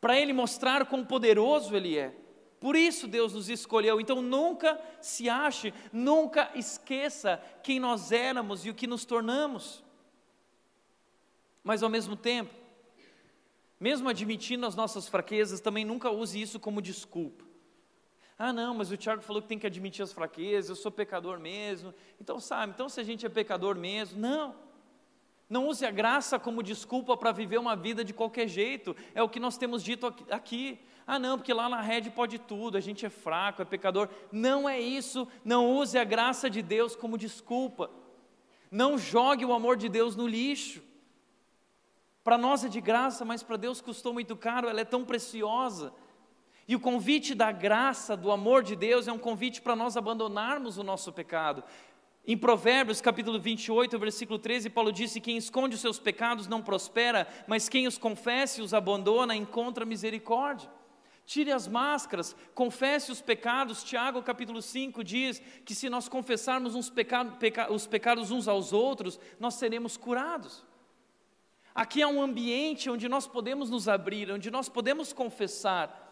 para ele mostrar quão poderoso ele é. Por isso Deus nos escolheu. Então nunca se ache, nunca esqueça quem nós éramos e o que nos tornamos. Mas ao mesmo tempo, mesmo admitindo as nossas fraquezas, também nunca use isso como desculpa. Ah, não, mas o Tiago falou que tem que admitir as fraquezas, eu sou pecador mesmo. Então, sabe, então se a gente é pecador mesmo, não. Não use a graça como desculpa para viver uma vida de qualquer jeito, é o que nós temos dito aqui. Ah, não, porque lá na rede pode tudo, a gente é fraco, é pecador. Não é isso, não use a graça de Deus como desculpa. Não jogue o amor de Deus no lixo. Para nós é de graça, mas para Deus custou muito caro, ela é tão preciosa. E o convite da graça, do amor de Deus, é um convite para nós abandonarmos o nosso pecado. Em Provérbios, capítulo 28, versículo 13, Paulo disse: Quem esconde os seus pecados não prospera, mas quem os confessa e os abandona encontra misericórdia. Tire as máscaras, confesse os pecados. Tiago, capítulo 5, diz que se nós confessarmos peca, peca, os pecados uns aos outros, nós seremos curados. Aqui é um ambiente onde nós podemos nos abrir, onde nós podemos confessar.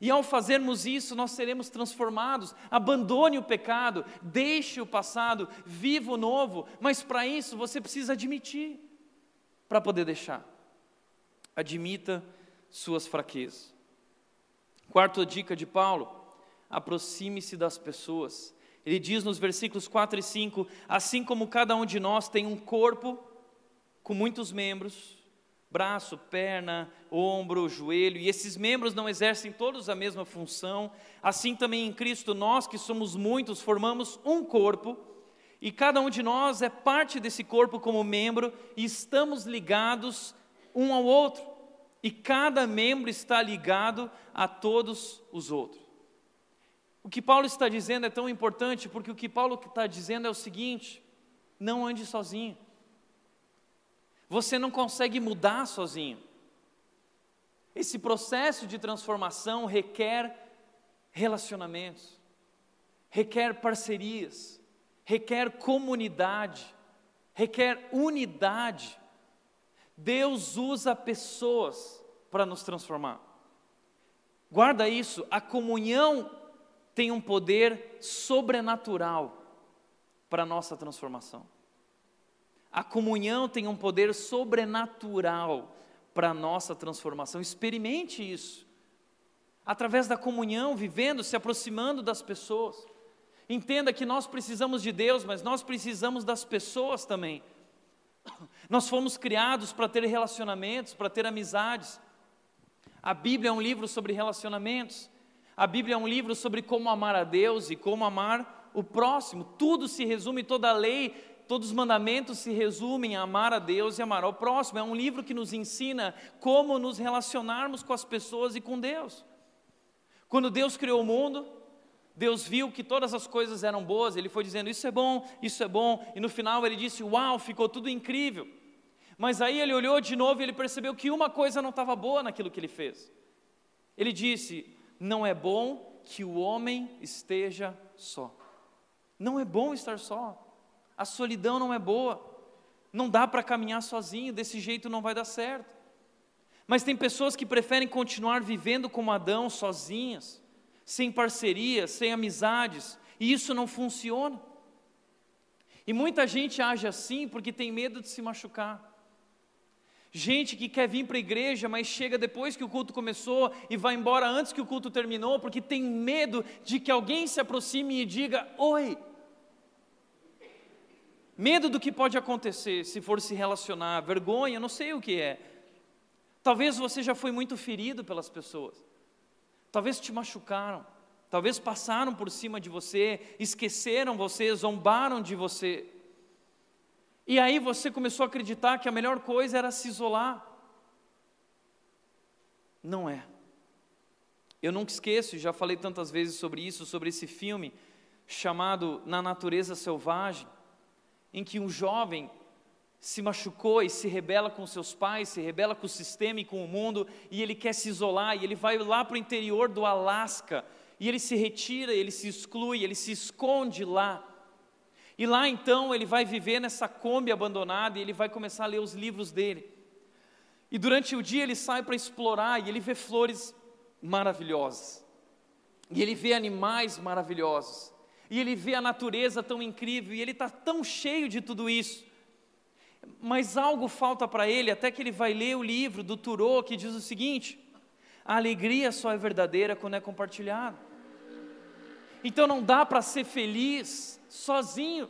E ao fazermos isso, nós seremos transformados. Abandone o pecado, deixe o passado, viva o novo. Mas para isso você precisa admitir para poder deixar. Admita suas fraquezas. Quarta dica de Paulo: aproxime-se das pessoas. Ele diz nos versículos 4 e 5: Assim como cada um de nós tem um corpo com muitos membros, braço, perna, ombro, joelho, e esses membros não exercem todos a mesma função, assim também em Cristo nós, que somos muitos, formamos um corpo, e cada um de nós é parte desse corpo como membro, e estamos ligados um ao outro, e cada membro está ligado a todos os outros. O que Paulo está dizendo é tão importante, porque o que Paulo está dizendo é o seguinte: não ande sozinho. Você não consegue mudar sozinho. Esse processo de transformação requer relacionamentos, requer parcerias, requer comunidade, requer unidade. Deus usa pessoas para nos transformar. Guarda isso, a comunhão tem um poder sobrenatural para a nossa transformação. A comunhão tem um poder sobrenatural para a nossa transformação. Experimente isso. Através da comunhão, vivendo, se aproximando das pessoas. Entenda que nós precisamos de Deus, mas nós precisamos das pessoas também. Nós fomos criados para ter relacionamentos, para ter amizades. A Bíblia é um livro sobre relacionamentos. A Bíblia é um livro sobre como amar a Deus e como amar o próximo. Tudo se resume, toda a lei Todos os mandamentos se resumem a amar a Deus e amar ao próximo. É um livro que nos ensina como nos relacionarmos com as pessoas e com Deus. Quando Deus criou o mundo, Deus viu que todas as coisas eram boas, ele foi dizendo: Isso é bom, isso é bom, e no final ele disse: Uau, ficou tudo incrível. Mas aí ele olhou de novo e ele percebeu que uma coisa não estava boa naquilo que ele fez. Ele disse: Não é bom que o homem esteja só. Não é bom estar só. A solidão não é boa. Não dá para caminhar sozinho, desse jeito não vai dar certo. Mas tem pessoas que preferem continuar vivendo como Adão, sozinhas sem parceria, sem amizades, e isso não funciona. E muita gente age assim porque tem medo de se machucar. Gente que quer vir para a igreja, mas chega depois que o culto começou e vai embora antes que o culto terminou, porque tem medo de que alguém se aproxime e diga: Oi. Medo do que pode acontecer se for se relacionar, vergonha, não sei o que é. Talvez você já foi muito ferido pelas pessoas. Talvez te machucaram, talvez passaram por cima de você, esqueceram você, zombaram de você. E aí você começou a acreditar que a melhor coisa era se isolar. Não é. Eu nunca esqueço, já falei tantas vezes sobre isso, sobre esse filme chamado Na Natureza Selvagem, em que um jovem se machucou e se rebela com seus pais, se rebela com o sistema e com o mundo, e ele quer se isolar, e ele vai lá para o interior do Alasca, e ele se retira, ele se exclui, ele se esconde lá. E lá então ele vai viver nessa Kombi abandonada e ele vai começar a ler os livros dele. E durante o dia ele sai para explorar e ele vê flores maravilhosas. E ele vê animais maravilhosos. E ele vê a natureza tão incrível e ele está tão cheio de tudo isso mas algo falta para ele, até que ele vai ler o livro do Turô, que diz o seguinte: a alegria só é verdadeira quando é compartilhada. Então não dá para ser feliz sozinho.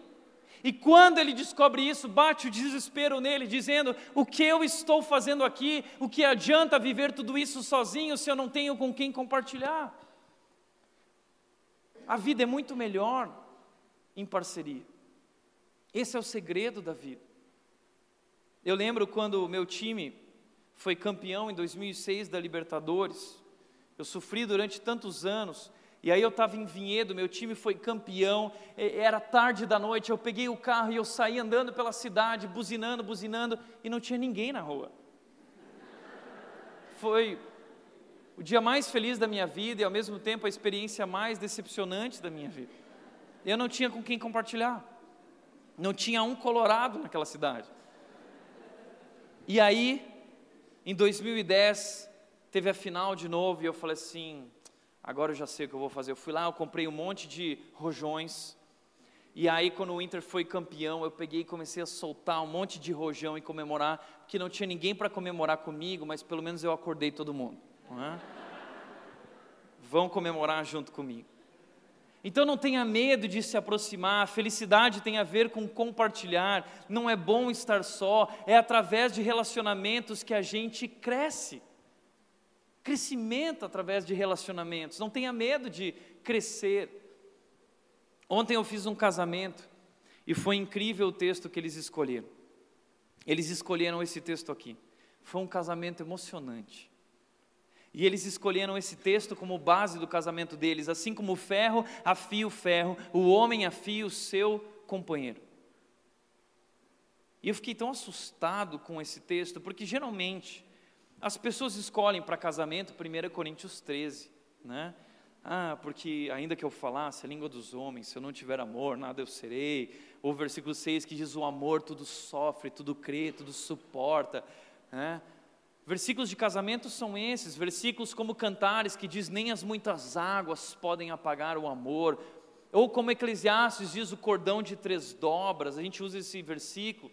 E quando ele descobre isso, bate o desespero nele, dizendo: O que eu estou fazendo aqui? O que adianta viver tudo isso sozinho se eu não tenho com quem compartilhar? A vida é muito melhor em parceria. Esse é o segredo da vida. Eu lembro quando o meu time foi campeão em 2006 da Libertadores. Eu sofri durante tantos anos. E aí eu estava em Vinhedo, meu time foi campeão, era tarde da noite, eu peguei o carro e eu saí andando pela cidade, buzinando, buzinando, e não tinha ninguém na rua. Foi o dia mais feliz da minha vida e ao mesmo tempo a experiência mais decepcionante da minha vida. Eu não tinha com quem compartilhar. Não tinha um colorado naquela cidade. E aí, em 2010, teve a final de novo e eu falei assim: agora eu já sei o que eu vou fazer. Eu fui lá, eu comprei um monte de rojões. E aí, quando o Inter foi campeão, eu peguei e comecei a soltar um monte de rojão e comemorar, porque não tinha ninguém para comemorar comigo, mas pelo menos eu acordei todo mundo. É? Vão comemorar junto comigo. Então não tenha medo de se aproximar, a felicidade tem a ver com compartilhar, não é bom estar só, é através de relacionamentos que a gente cresce. Crescimento através de relacionamentos, não tenha medo de crescer. Ontem eu fiz um casamento e foi incrível o texto que eles escolheram. Eles escolheram esse texto aqui. Foi um casamento emocionante. E eles escolheram esse texto como base do casamento deles, assim como o ferro afia o ferro, o homem afia o seu companheiro. E eu fiquei tão assustado com esse texto, porque geralmente as pessoas escolhem para casamento 1 Coríntios 13, né? Ah, porque ainda que eu falasse a língua dos homens, se eu não tiver amor, nada eu serei. Ou versículo 6 que diz: o amor tudo sofre, tudo crê, tudo suporta. Né? Versículos de casamento são esses, versículos como Cantares, que diz: Nem as muitas águas podem apagar o amor. Ou como Eclesiastes diz: O cordão de três dobras, a gente usa esse versículo.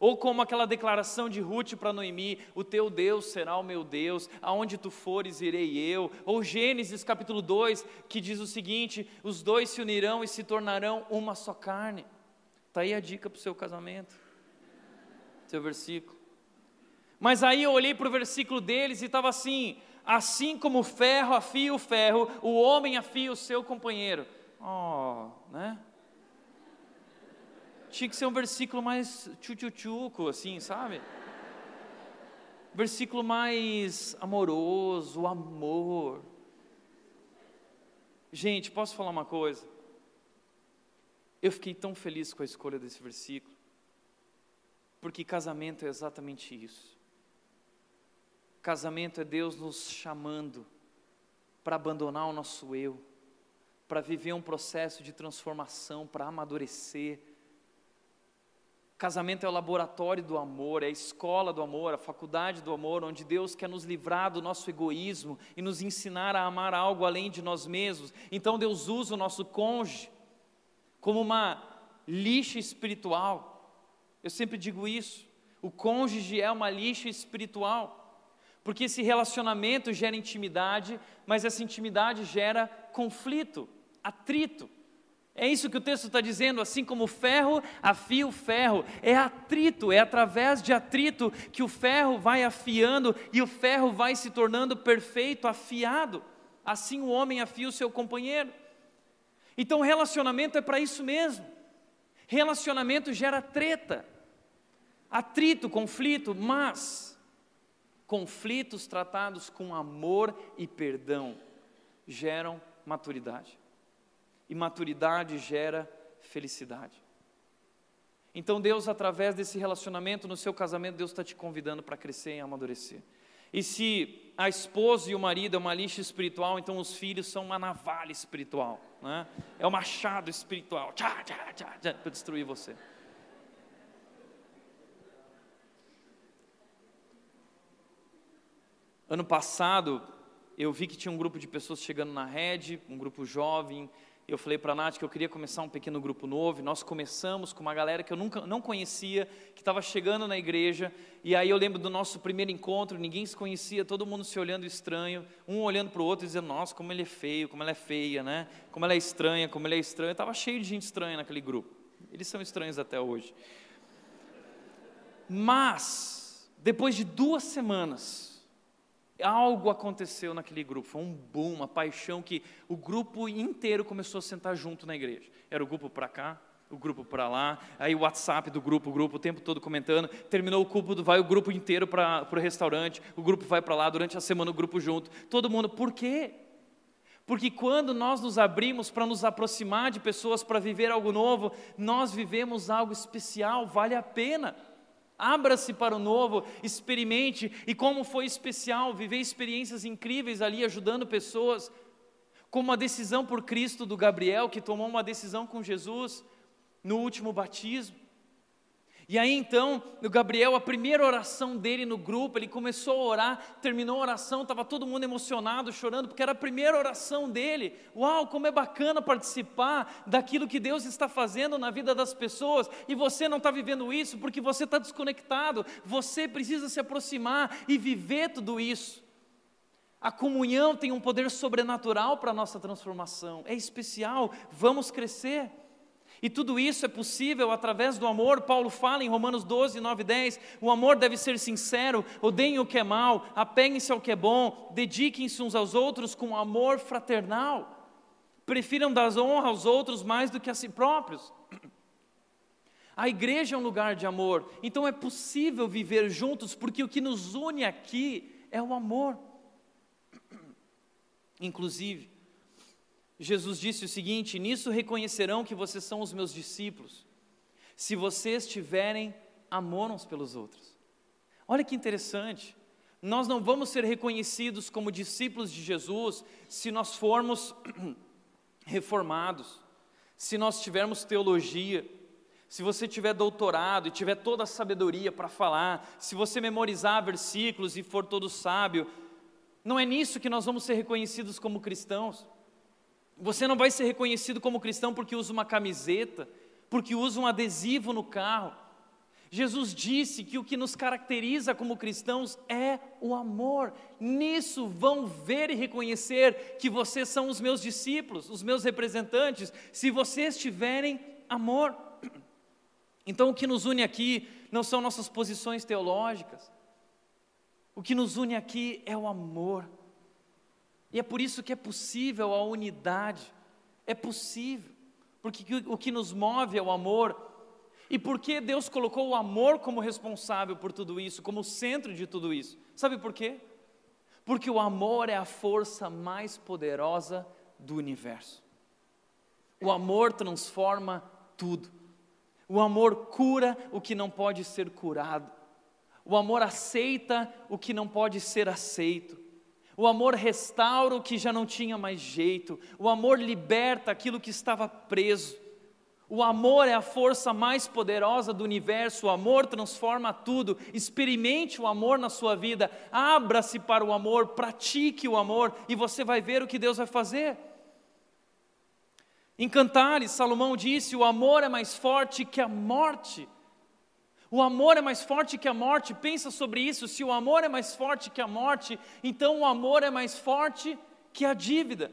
Ou como aquela declaração de Ruth para Noemi: O teu Deus será o meu Deus, aonde tu fores irei eu. Ou Gênesis capítulo 2, que diz o seguinte: Os dois se unirão e se tornarão uma só carne. Está aí a dica para o seu casamento, seu versículo. Mas aí eu olhei para o versículo deles e estava assim: assim como o ferro afia o ferro, o homem afia o seu companheiro. Oh, né? Tinha que ser um versículo mais tchutchutchuco, assim, sabe? Versículo mais amoroso, amor. Gente, posso falar uma coisa? Eu fiquei tão feliz com a escolha desse versículo, porque casamento é exatamente isso. Casamento é Deus nos chamando para abandonar o nosso eu, para viver um processo de transformação, para amadurecer. Casamento é o laboratório do amor, é a escola do amor, a faculdade do amor, onde Deus quer nos livrar do nosso egoísmo e nos ensinar a amar algo além de nós mesmos. Então Deus usa o nosso cônjuge como uma lixa espiritual. Eu sempre digo isso. O cônjuge é uma lixa espiritual. Porque esse relacionamento gera intimidade, mas essa intimidade gera conflito, atrito. É isso que o texto está dizendo, assim como o ferro afia o ferro, é atrito, é através de atrito que o ferro vai afiando e o ferro vai se tornando perfeito, afiado. Assim o homem afia o seu companheiro. Então, relacionamento é para isso mesmo. Relacionamento gera treta, atrito, conflito, mas conflitos tratados com amor e perdão geram maturidade. E maturidade gera felicidade. Então, Deus, através desse relacionamento no seu casamento, Deus está te convidando para crescer e amadurecer. E se a esposa e o marido é uma lixa espiritual, então os filhos são uma navalha espiritual, né? é um machado espiritual para destruir você. Ano passado, eu vi que tinha um grupo de pessoas chegando na rede, um grupo jovem. Eu falei para a Nath que eu queria começar um pequeno grupo novo. Nós começamos com uma galera que eu nunca não conhecia, que estava chegando na igreja. E aí eu lembro do nosso primeiro encontro, ninguém se conhecia, todo mundo se olhando estranho, um olhando para o outro e dizendo: Nossa, como ele é feio, como ela é feia, né? Como ela é estranha, como ele é estranho. Estava cheio de gente estranha naquele grupo. Eles são estranhos até hoje. Mas, depois de duas semanas, algo aconteceu naquele grupo, foi um boom, uma paixão que o grupo inteiro começou a sentar junto na igreja. Era o grupo para cá, o grupo para lá, aí o WhatsApp do grupo, o grupo o tempo todo comentando. Terminou o culto, vai o grupo inteiro para o restaurante, o grupo vai para lá, durante a semana o grupo junto. Todo mundo, por quê? Porque quando nós nos abrimos para nos aproximar de pessoas, para viver algo novo, nós vivemos algo especial, vale a pena. Abra-se para o novo, experimente, e como foi especial viver experiências incríveis ali, ajudando pessoas, como a decisão por Cristo do Gabriel, que tomou uma decisão com Jesus no último batismo. E aí então, o Gabriel, a primeira oração dele no grupo, ele começou a orar, terminou a oração, estava todo mundo emocionado, chorando, porque era a primeira oração dele. Uau, como é bacana participar daquilo que Deus está fazendo na vida das pessoas, e você não está vivendo isso porque você está desconectado, você precisa se aproximar e viver tudo isso. A comunhão tem um poder sobrenatural para a nossa transformação, é especial, vamos crescer. E tudo isso é possível através do amor. Paulo fala em Romanos 12, 9 e 10: o amor deve ser sincero, odeiem o que é mal, apeguem-se ao que é bom, dediquem-se uns aos outros com amor fraternal, prefiram dar honra aos outros mais do que a si próprios. A igreja é um lugar de amor, então é possível viver juntos, porque o que nos une aqui é o amor. Inclusive, Jesus disse o seguinte: Nisso reconhecerão que vocês são os meus discípulos, se vocês tiverem amor uns pelos outros. Olha que interessante. Nós não vamos ser reconhecidos como discípulos de Jesus se nós formos <clears throat> reformados, se nós tivermos teologia, se você tiver doutorado e tiver toda a sabedoria para falar, se você memorizar versículos e for todo sábio, não é nisso que nós vamos ser reconhecidos como cristãos. Você não vai ser reconhecido como cristão porque usa uma camiseta, porque usa um adesivo no carro. Jesus disse que o que nos caracteriza como cristãos é o amor. Nisso vão ver e reconhecer que vocês são os meus discípulos, os meus representantes, se vocês tiverem amor. <clears throat> Então, o que nos une aqui não são nossas posições teológicas, o que nos une aqui é o amor. E é por isso que é possível a unidade. É possível. Porque o que nos move é o amor. E por que Deus colocou o amor como responsável por tudo isso, como centro de tudo isso? Sabe por quê? Porque o amor é a força mais poderosa do universo. O amor transforma tudo. O amor cura o que não pode ser curado. O amor aceita o que não pode ser aceito. O amor restaura o que já não tinha mais jeito. O amor liberta aquilo que estava preso. O amor é a força mais poderosa do universo. O amor transforma tudo. Experimente o amor na sua vida. Abra-se para o amor, pratique o amor e você vai ver o que Deus vai fazer. Em Cantares, Salomão disse: O amor é mais forte que a morte. O amor é mais forte que a morte. Pensa sobre isso. Se o amor é mais forte que a morte, então o amor é mais forte que a dívida.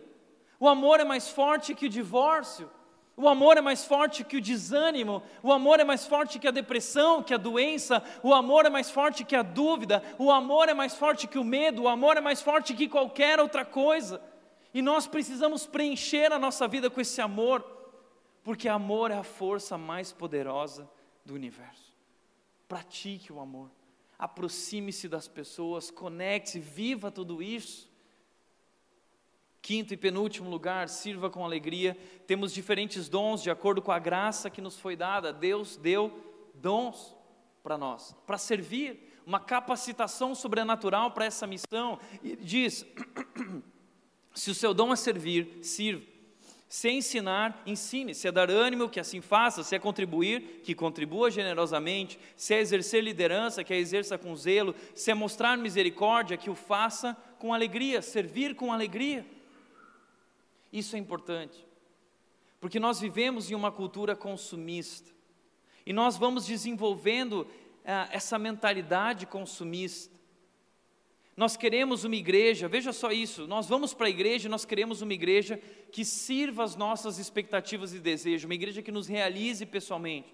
O amor é mais forte que o divórcio. O amor é mais forte que o desânimo, o amor é mais forte que a depressão, que a doença, o amor é mais forte que a dúvida, o amor é mais forte que o medo, o amor é mais forte que qualquer outra coisa. E nós precisamos preencher a nossa vida com esse amor, porque amor é a força mais poderosa do universo. Pratique o amor, aproxime-se das pessoas, conecte-se, viva tudo isso. Quinto e penúltimo lugar, sirva com alegria. Temos diferentes dons de acordo com a graça que nos foi dada. Deus deu dons para nós, para servir, uma capacitação sobrenatural para essa missão. E diz: <coughs> Se o seu dom é servir, sirva. Se ensinar, ensine. Se é dar ânimo, que assim faça. Se é contribuir, que contribua generosamente. Se é exercer liderança, que a exerça com zelo. Se é mostrar misericórdia, que o faça com alegria. Servir com alegria. Isso é importante. Porque nós vivemos em uma cultura consumista. E nós vamos desenvolvendo ah, essa mentalidade consumista. Nós queremos uma igreja, veja só isso, nós vamos para a igreja e nós queremos uma igreja que sirva as nossas expectativas e desejos, uma igreja que nos realize pessoalmente.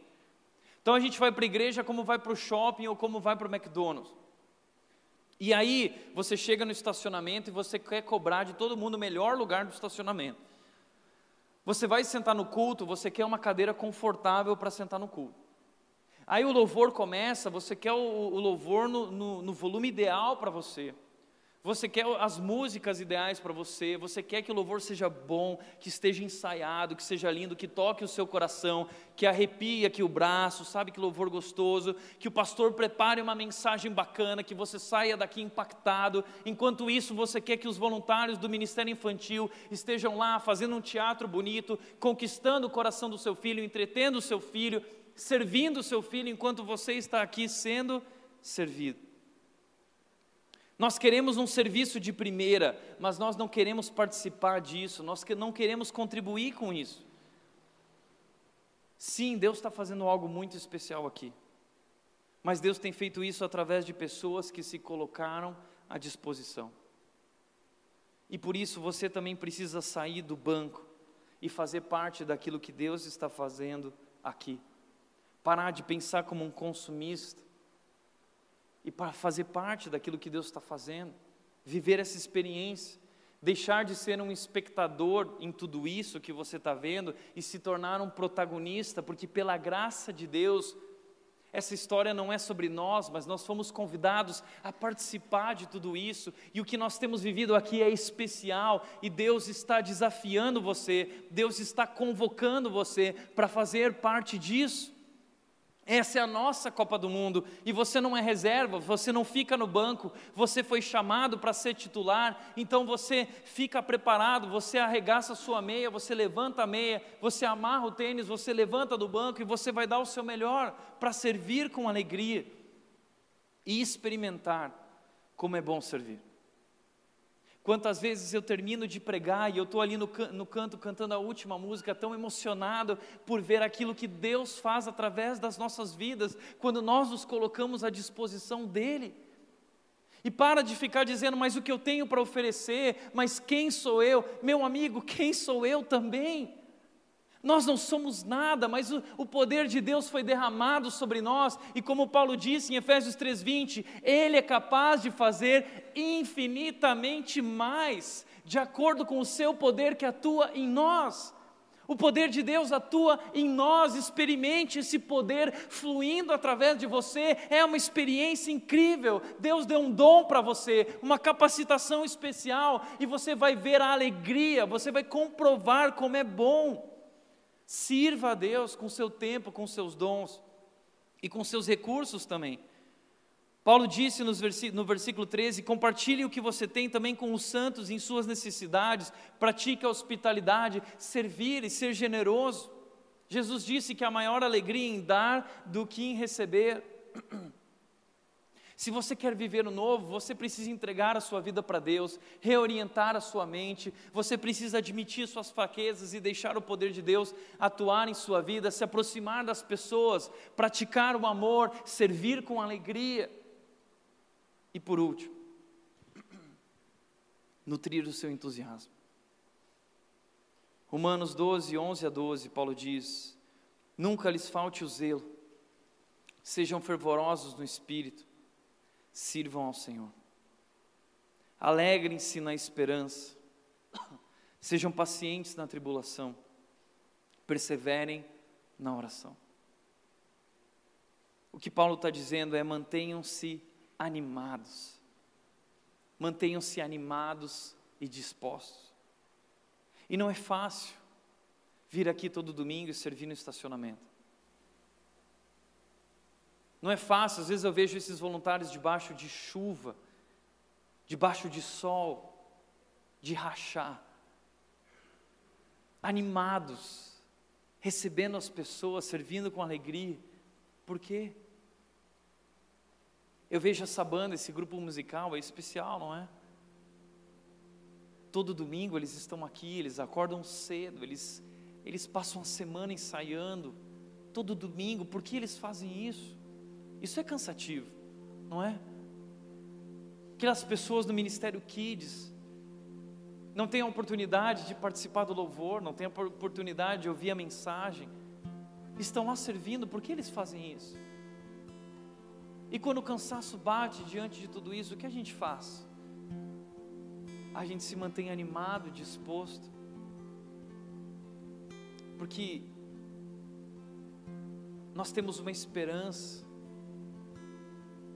Então a gente vai para a igreja como vai para o shopping ou como vai para o McDonald's. E aí você chega no estacionamento e você quer cobrar de todo mundo o melhor lugar do estacionamento. Você vai sentar no culto, você quer uma cadeira confortável para sentar no culto. Aí o louvor começa, você quer o, o louvor no, no, no volume ideal para você. Você quer as músicas ideais para você, você quer que o louvor seja bom, que esteja ensaiado, que seja lindo, que toque o seu coração, que arrepie aqui o braço, sabe que louvor gostoso, que o pastor prepare uma mensagem bacana, que você saia daqui impactado. Enquanto isso, você quer que os voluntários do Ministério Infantil estejam lá fazendo um teatro bonito, conquistando o coração do seu filho, entretendo o seu filho, servindo o seu filho enquanto você está aqui sendo servido. Nós queremos um serviço de primeira, mas nós não queremos participar disso, nós não queremos contribuir com isso. Sim, Deus está fazendo algo muito especial aqui, mas Deus tem feito isso através de pessoas que se colocaram à disposição. E por isso você também precisa sair do banco e fazer parte daquilo que Deus está fazendo aqui parar de pensar como um consumista e para fazer parte daquilo que Deus está fazendo, viver essa experiência, deixar de ser um espectador em tudo isso que você está vendo e se tornar um protagonista, porque pela graça de Deus, essa história não é sobre nós, mas nós fomos convidados a participar de tudo isso, e o que nós temos vivido aqui é especial, e Deus está desafiando você, Deus está convocando você para fazer parte disso. Essa é a nossa Copa do Mundo e você não é reserva, você não fica no banco, você foi chamado para ser titular, então você fica preparado, você arregaça a sua meia, você levanta a meia, você amarra o tênis, você levanta do banco e você vai dar o seu melhor para servir com alegria e experimentar como é bom servir. Quantas vezes eu termino de pregar e eu estou ali no, no, canto cantando a última música, tão emocionado por ver aquilo que Deus faz através das nossas vidas, quando nós nos colocamos à disposição dEle. E para de ficar dizendo, mas o que eu tenho para oferecer, mas quem sou eu? Meu amigo, quem sou eu também? Nós não somos nada, mas o, o, poder de Deus foi derramado sobre nós, e como Paulo disse em Efésios 3,20, Ele é capaz de fazer infinitamente mais, de acordo com o seu poder que atua em nós. O poder de Deus atua em nós, experimente esse poder fluindo através de você, é uma experiência incrível. Deus deu um dom para você, uma capacitação especial, e você vai ver a alegria, você vai comprovar como é bom. Sirva a Deus com seu tempo, com seus dons e com seus recursos também. Paulo disse no versículo 13: compartilhe o que você tem também com os santos em suas necessidades, pratique a hospitalidade, servir e ser generoso. Jesus disse que a maior alegria em dar do que em receber. Se você quer viver o novo, você precisa entregar a sua vida para Deus, reorientar a sua mente, você precisa admitir suas fraquezas e deixar o poder de Deus atuar em sua vida, se aproximar das pessoas, praticar o amor, servir com alegria. E por último, <clears throat> nutrir o seu entusiasmo. Romanos 12, 11 a 12, Paulo diz: Nunca lhes falte o zelo, sejam fervorosos no espírito, sirvam ao Senhor. Alegrem-se na esperança, <coughs> sejam pacientes na tribulação, perseverem na oração. O que Paulo está dizendo é: mantenham-se animados. Mantenham-se animados e dispostos. E não é fácil vir aqui todo domingo e servir no estacionamento. Não é fácil, às vezes eu vejo esses voluntários debaixo de chuva, debaixo de sol, de rachar, animados, recebendo as pessoas, servindo com alegria. Por quê? Eu vejo essa banda, esse grupo musical, é especial, não é? Todo domingo eles estão aqui, eles acordam cedo, eles, eles passam a semana ensaiando, todo domingo, por que eles fazem isso? Isso é cansativo, não é? Aquelas pessoas do Ministério Kids não têm a oportunidade de participar do louvor, não têm a oportunidade de ouvir a mensagem, estão lá servindo, por que eles fazem isso? E quando o cansaço bate diante de tudo isso, o que a gente faz? A gente se mantém animado, disposto, porque nós temos uma esperança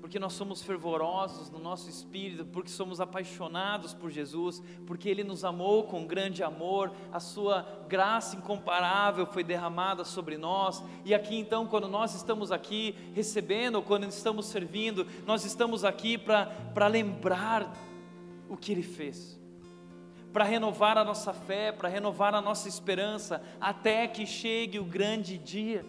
porque nós somos fervorosos no nosso espírito, porque somos apaixonados por Jesus, porque Ele nos amou com grande amor, a Sua graça incomparável foi derramada sobre nós, e aqui então, quando nós estamos aqui recebendo, quando estamos servindo, nós estamos aqui para lembrar o que Ele fez para renovar a nossa fé, para renovar a nossa esperança, até que chegue o grande dia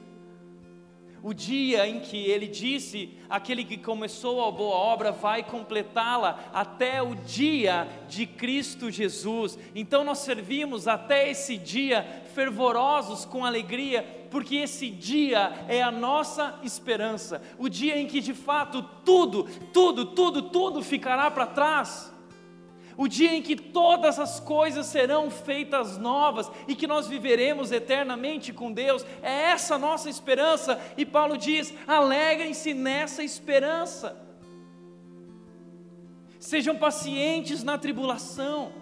o dia em que ele disse: aquele que começou a boa obra vai completá-la até o dia de Cristo Jesus. Então nós servimos até esse dia fervorosos com alegria, porque esse dia é a nossa esperança, o dia em que de fato tudo, tudo, tudo, tudo ficará para trás o dia em que todas as coisas serão feitas novas e que nós viveremos eternamente com Deus, é essa nossa esperança, e Paulo diz: alegrem-se nessa esperança, sejam pacientes na tribulação,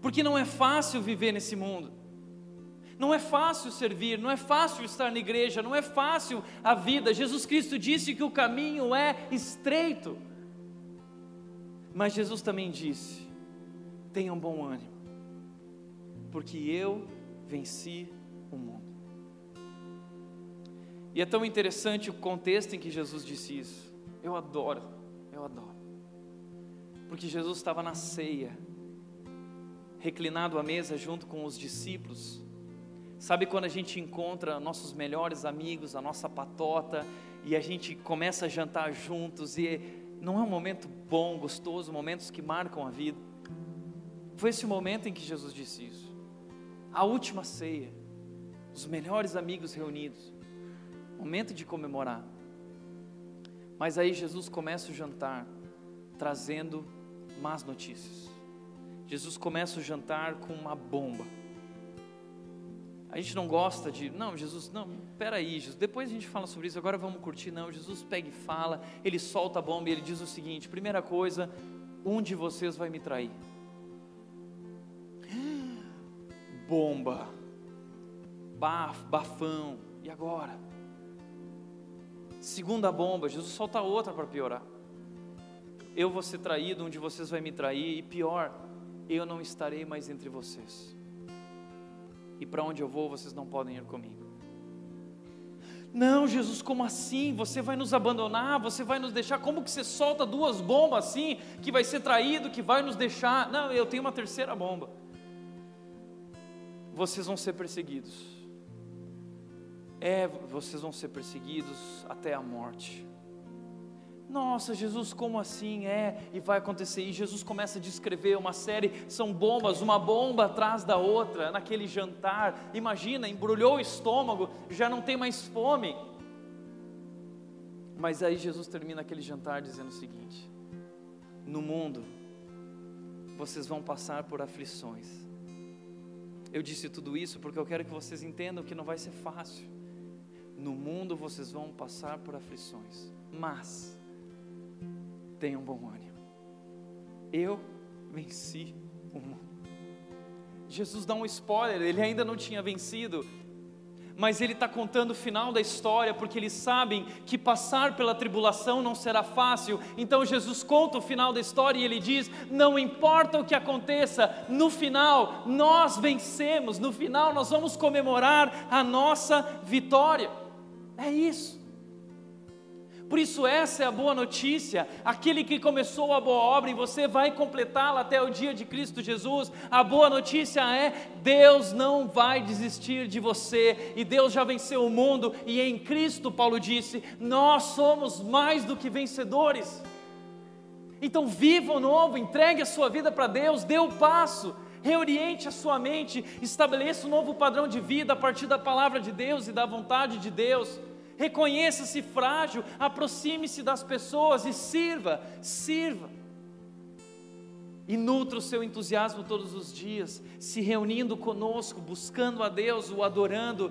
porque não é fácil viver nesse mundo. Não é fácil servir, não é fácil estar na igreja, não é fácil a vida. Jesus Cristo disse que o caminho é estreito. Mas Jesus também disse: tenham bom ânimo, porque eu venci o mundo. E é tão interessante o contexto em que Jesus disse isso. Eu adoro, eu adoro. Porque Jesus estava na ceia, reclinado à mesa junto com os discípulos. Sabe quando a gente encontra nossos melhores amigos, a nossa patota, e a gente começa a jantar juntos e não é um momento bom, gostoso, momentos que marcam a vida. Foi esse momento em que Jesus disse isso. A última ceia, os melhores amigos reunidos, momento de comemorar. Mas aí Jesus começa o jantar trazendo más notícias. Jesus começa o jantar com uma bomba. A gente não gosta de, não, Jesus, não, peraí, Jesus, depois a gente fala sobre isso, agora vamos curtir. Não, Jesus pega e fala, ele solta a bomba e ele diz o seguinte: primeira coisa, um de vocês vai me trair. <gasps> bomba, baf, bafão, e agora? Segunda bomba, Jesus solta outra para piorar. Eu vou ser traído, um de vocês vai me trair, e pior, eu não estarei mais entre vocês. E para onde eu vou, vocês não podem ir comigo. Não, Jesus, como assim? Você vai nos abandonar? Você vai nos deixar? Como que você solta duas bombas assim? Que vai ser traído, que vai nos deixar? Não, eu tenho uma terceira bomba. Vocês vão ser perseguidos. É, vocês vão ser perseguidos até a morte. Nossa, Jesus, como assim? É, e vai acontecer. E Jesus começa a descrever uma série, são bombas, uma bomba atrás da outra, naquele jantar. Imagina, embrulhou o estômago, já não tem mais fome. Mas aí Jesus termina aquele jantar dizendo o seguinte: No mundo, vocês vão passar por aflições. Eu disse tudo isso porque eu quero que vocês entendam que não vai ser fácil. No mundo vocês vão passar por aflições, mas tenham bom ânimo. Eu venci o mundo. Jesus dá um spoiler, ele ainda não tinha vencido, mas ele está contando o final da história, porque eles sabem que passar pela tribulação não será fácil. Então Jesus conta o final da história e ele diz: Não importa o que aconteça, no final nós vencemos, no final nós vamos comemorar a nossa vitória. É isso. Por isso, essa é a boa notícia. Aquele que começou a boa obra e você vai completá-la até o dia de Cristo Jesus. A boa notícia é: Deus não vai desistir de você e Deus já venceu o mundo. E em Cristo, Paulo disse, nós somos mais do que vencedores. Então, viva o novo, entregue a sua vida para Deus, dê o passo reoriente a sua mente, estabeleça um novo padrão de vida a partir da palavra de Deus e da vontade de Deus reconheça-se frágil, aproxime-se das pessoas e sirva, sirva. E nutra o seu entusiasmo todos os dias, se reunindo conosco, buscando a Deus, o adorando,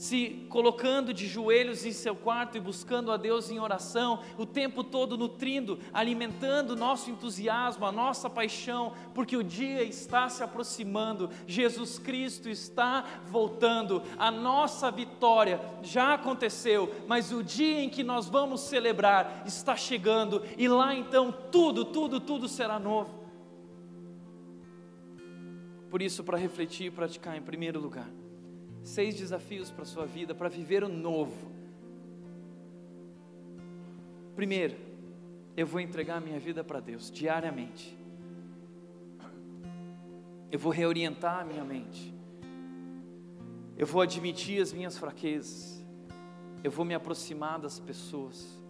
se colocando de joelhos em seu quarto e buscando a Deus em oração, o tempo todo nutrindo, alimentando nosso entusiasmo, a nossa paixão, porque o dia está se aproximando, Jesus Cristo está voltando, a nossa vitória já aconteceu, mas o dia em que nós vamos celebrar está chegando, e lá então tudo, tudo, tudo será novo. Por isso, para refletir e praticar em primeiro lugar, seis desafios para a sua vida, para viver o novo. Primeiro, eu vou entregar a minha vida para Deus diariamente. Eu vou reorientar a minha mente. Eu vou admitir as minhas fraquezas. Eu vou me aproximar das pessoas.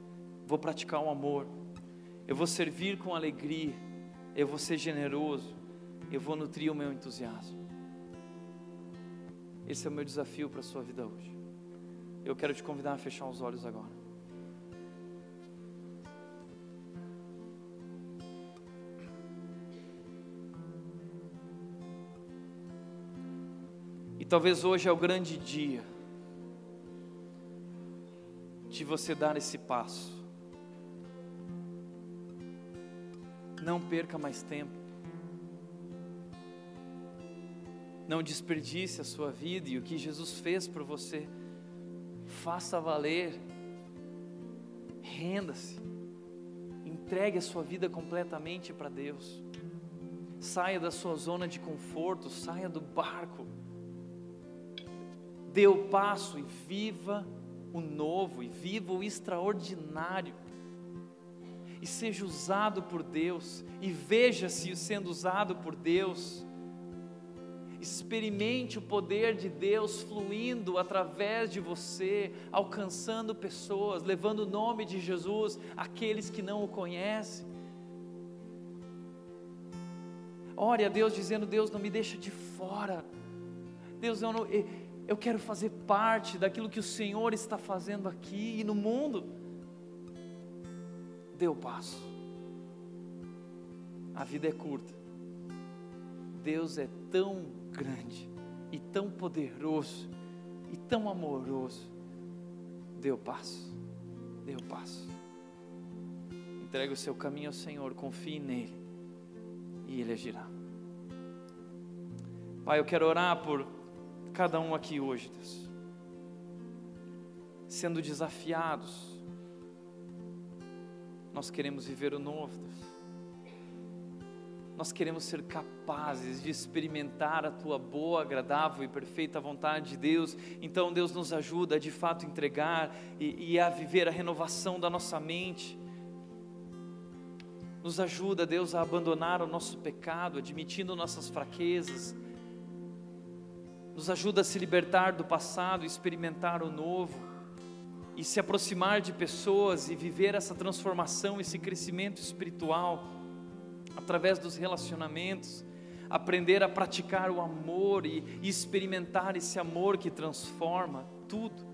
Vou praticar o amor. Eu vou servir com alegria. Eu vou ser generoso. Eu vou nutrir o meu entusiasmo. Esse é o meu desafio para a sua vida hoje. Eu quero te convidar a fechar os olhos agora. E talvez hoje é o grande dia de você dar esse passo. Não perca mais tempo. Não desperdice a sua vida e o que Jesus fez por você. Faça valer. Renda-se. Entregue a sua vida completamente para Deus. Saia da sua zona de conforto, saia do barco. Dê o passo e viva o novo, e viva o extraordinário. E seja usado por Deus, e veja-se sendo usado por Deus Experimente o poder de Deus fluindo através de você, alcançando pessoas, levando o nome de Jesus àqueles que não o conhecem. Ore a Deus dizendo: Deus, não me deixa de fora. Deus, eu, não, eu quero fazer parte daquilo que o Senhor está fazendo aqui e no mundo. Dê o passo. A vida é curta. Deus é tão grande e tão poderoso e tão amoroso. Dê o passo, dê o passo. Entregue o seu caminho ao Senhor, confie nele e ele agirá. Pai, eu quero orar por cada um aqui hoje, Deus, sendo desafiados. Nós queremos viver o novo, Deus. Nós queremos ser capazes de experimentar a tua boa, agradável e perfeita vontade de Deus. Então, Deus nos ajuda a de fato entregar e, e a viver a renovação da nossa mente. Nos ajuda, Deus, a abandonar o nosso pecado, admitindo nossas fraquezas. Nos ajuda a se libertar do passado, experimentar o novo e se aproximar de pessoas e viver essa transformação, esse crescimento espiritual através dos relacionamentos, aprender a praticar o amor e, experimentar esse amor que transforma tudo.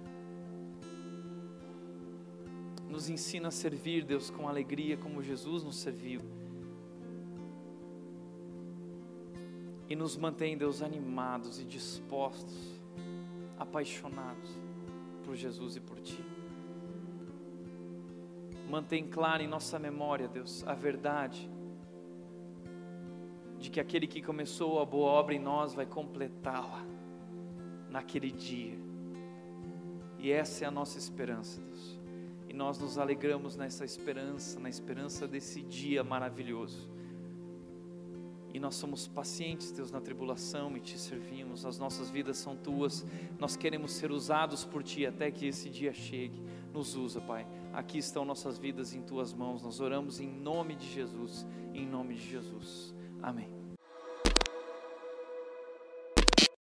Nos ensina a servir, Deus, com alegria, como Jesus nos serviu. E nos mantém, Deus, animados e dispostos, apaixonados por Jesus e por Ti. Mantém clara em nossa memória, Deus, a verdade de que aquele que começou a boa obra em nós vai completá-la naquele dia. E essa é a nossa esperança, Deus. E nós nos alegramos nessa esperança, na esperança desse dia maravilhoso. E nós somos pacientes, Deus, na tribulação e te servimos. As nossas vidas são tuas. Nós queremos ser usados por ti até que esse dia chegue. Nos usa, Pai. Aqui estão nossas vidas em tuas mãos. Nós oramos em nome de Jesus. Em nome de Jesus. Amém.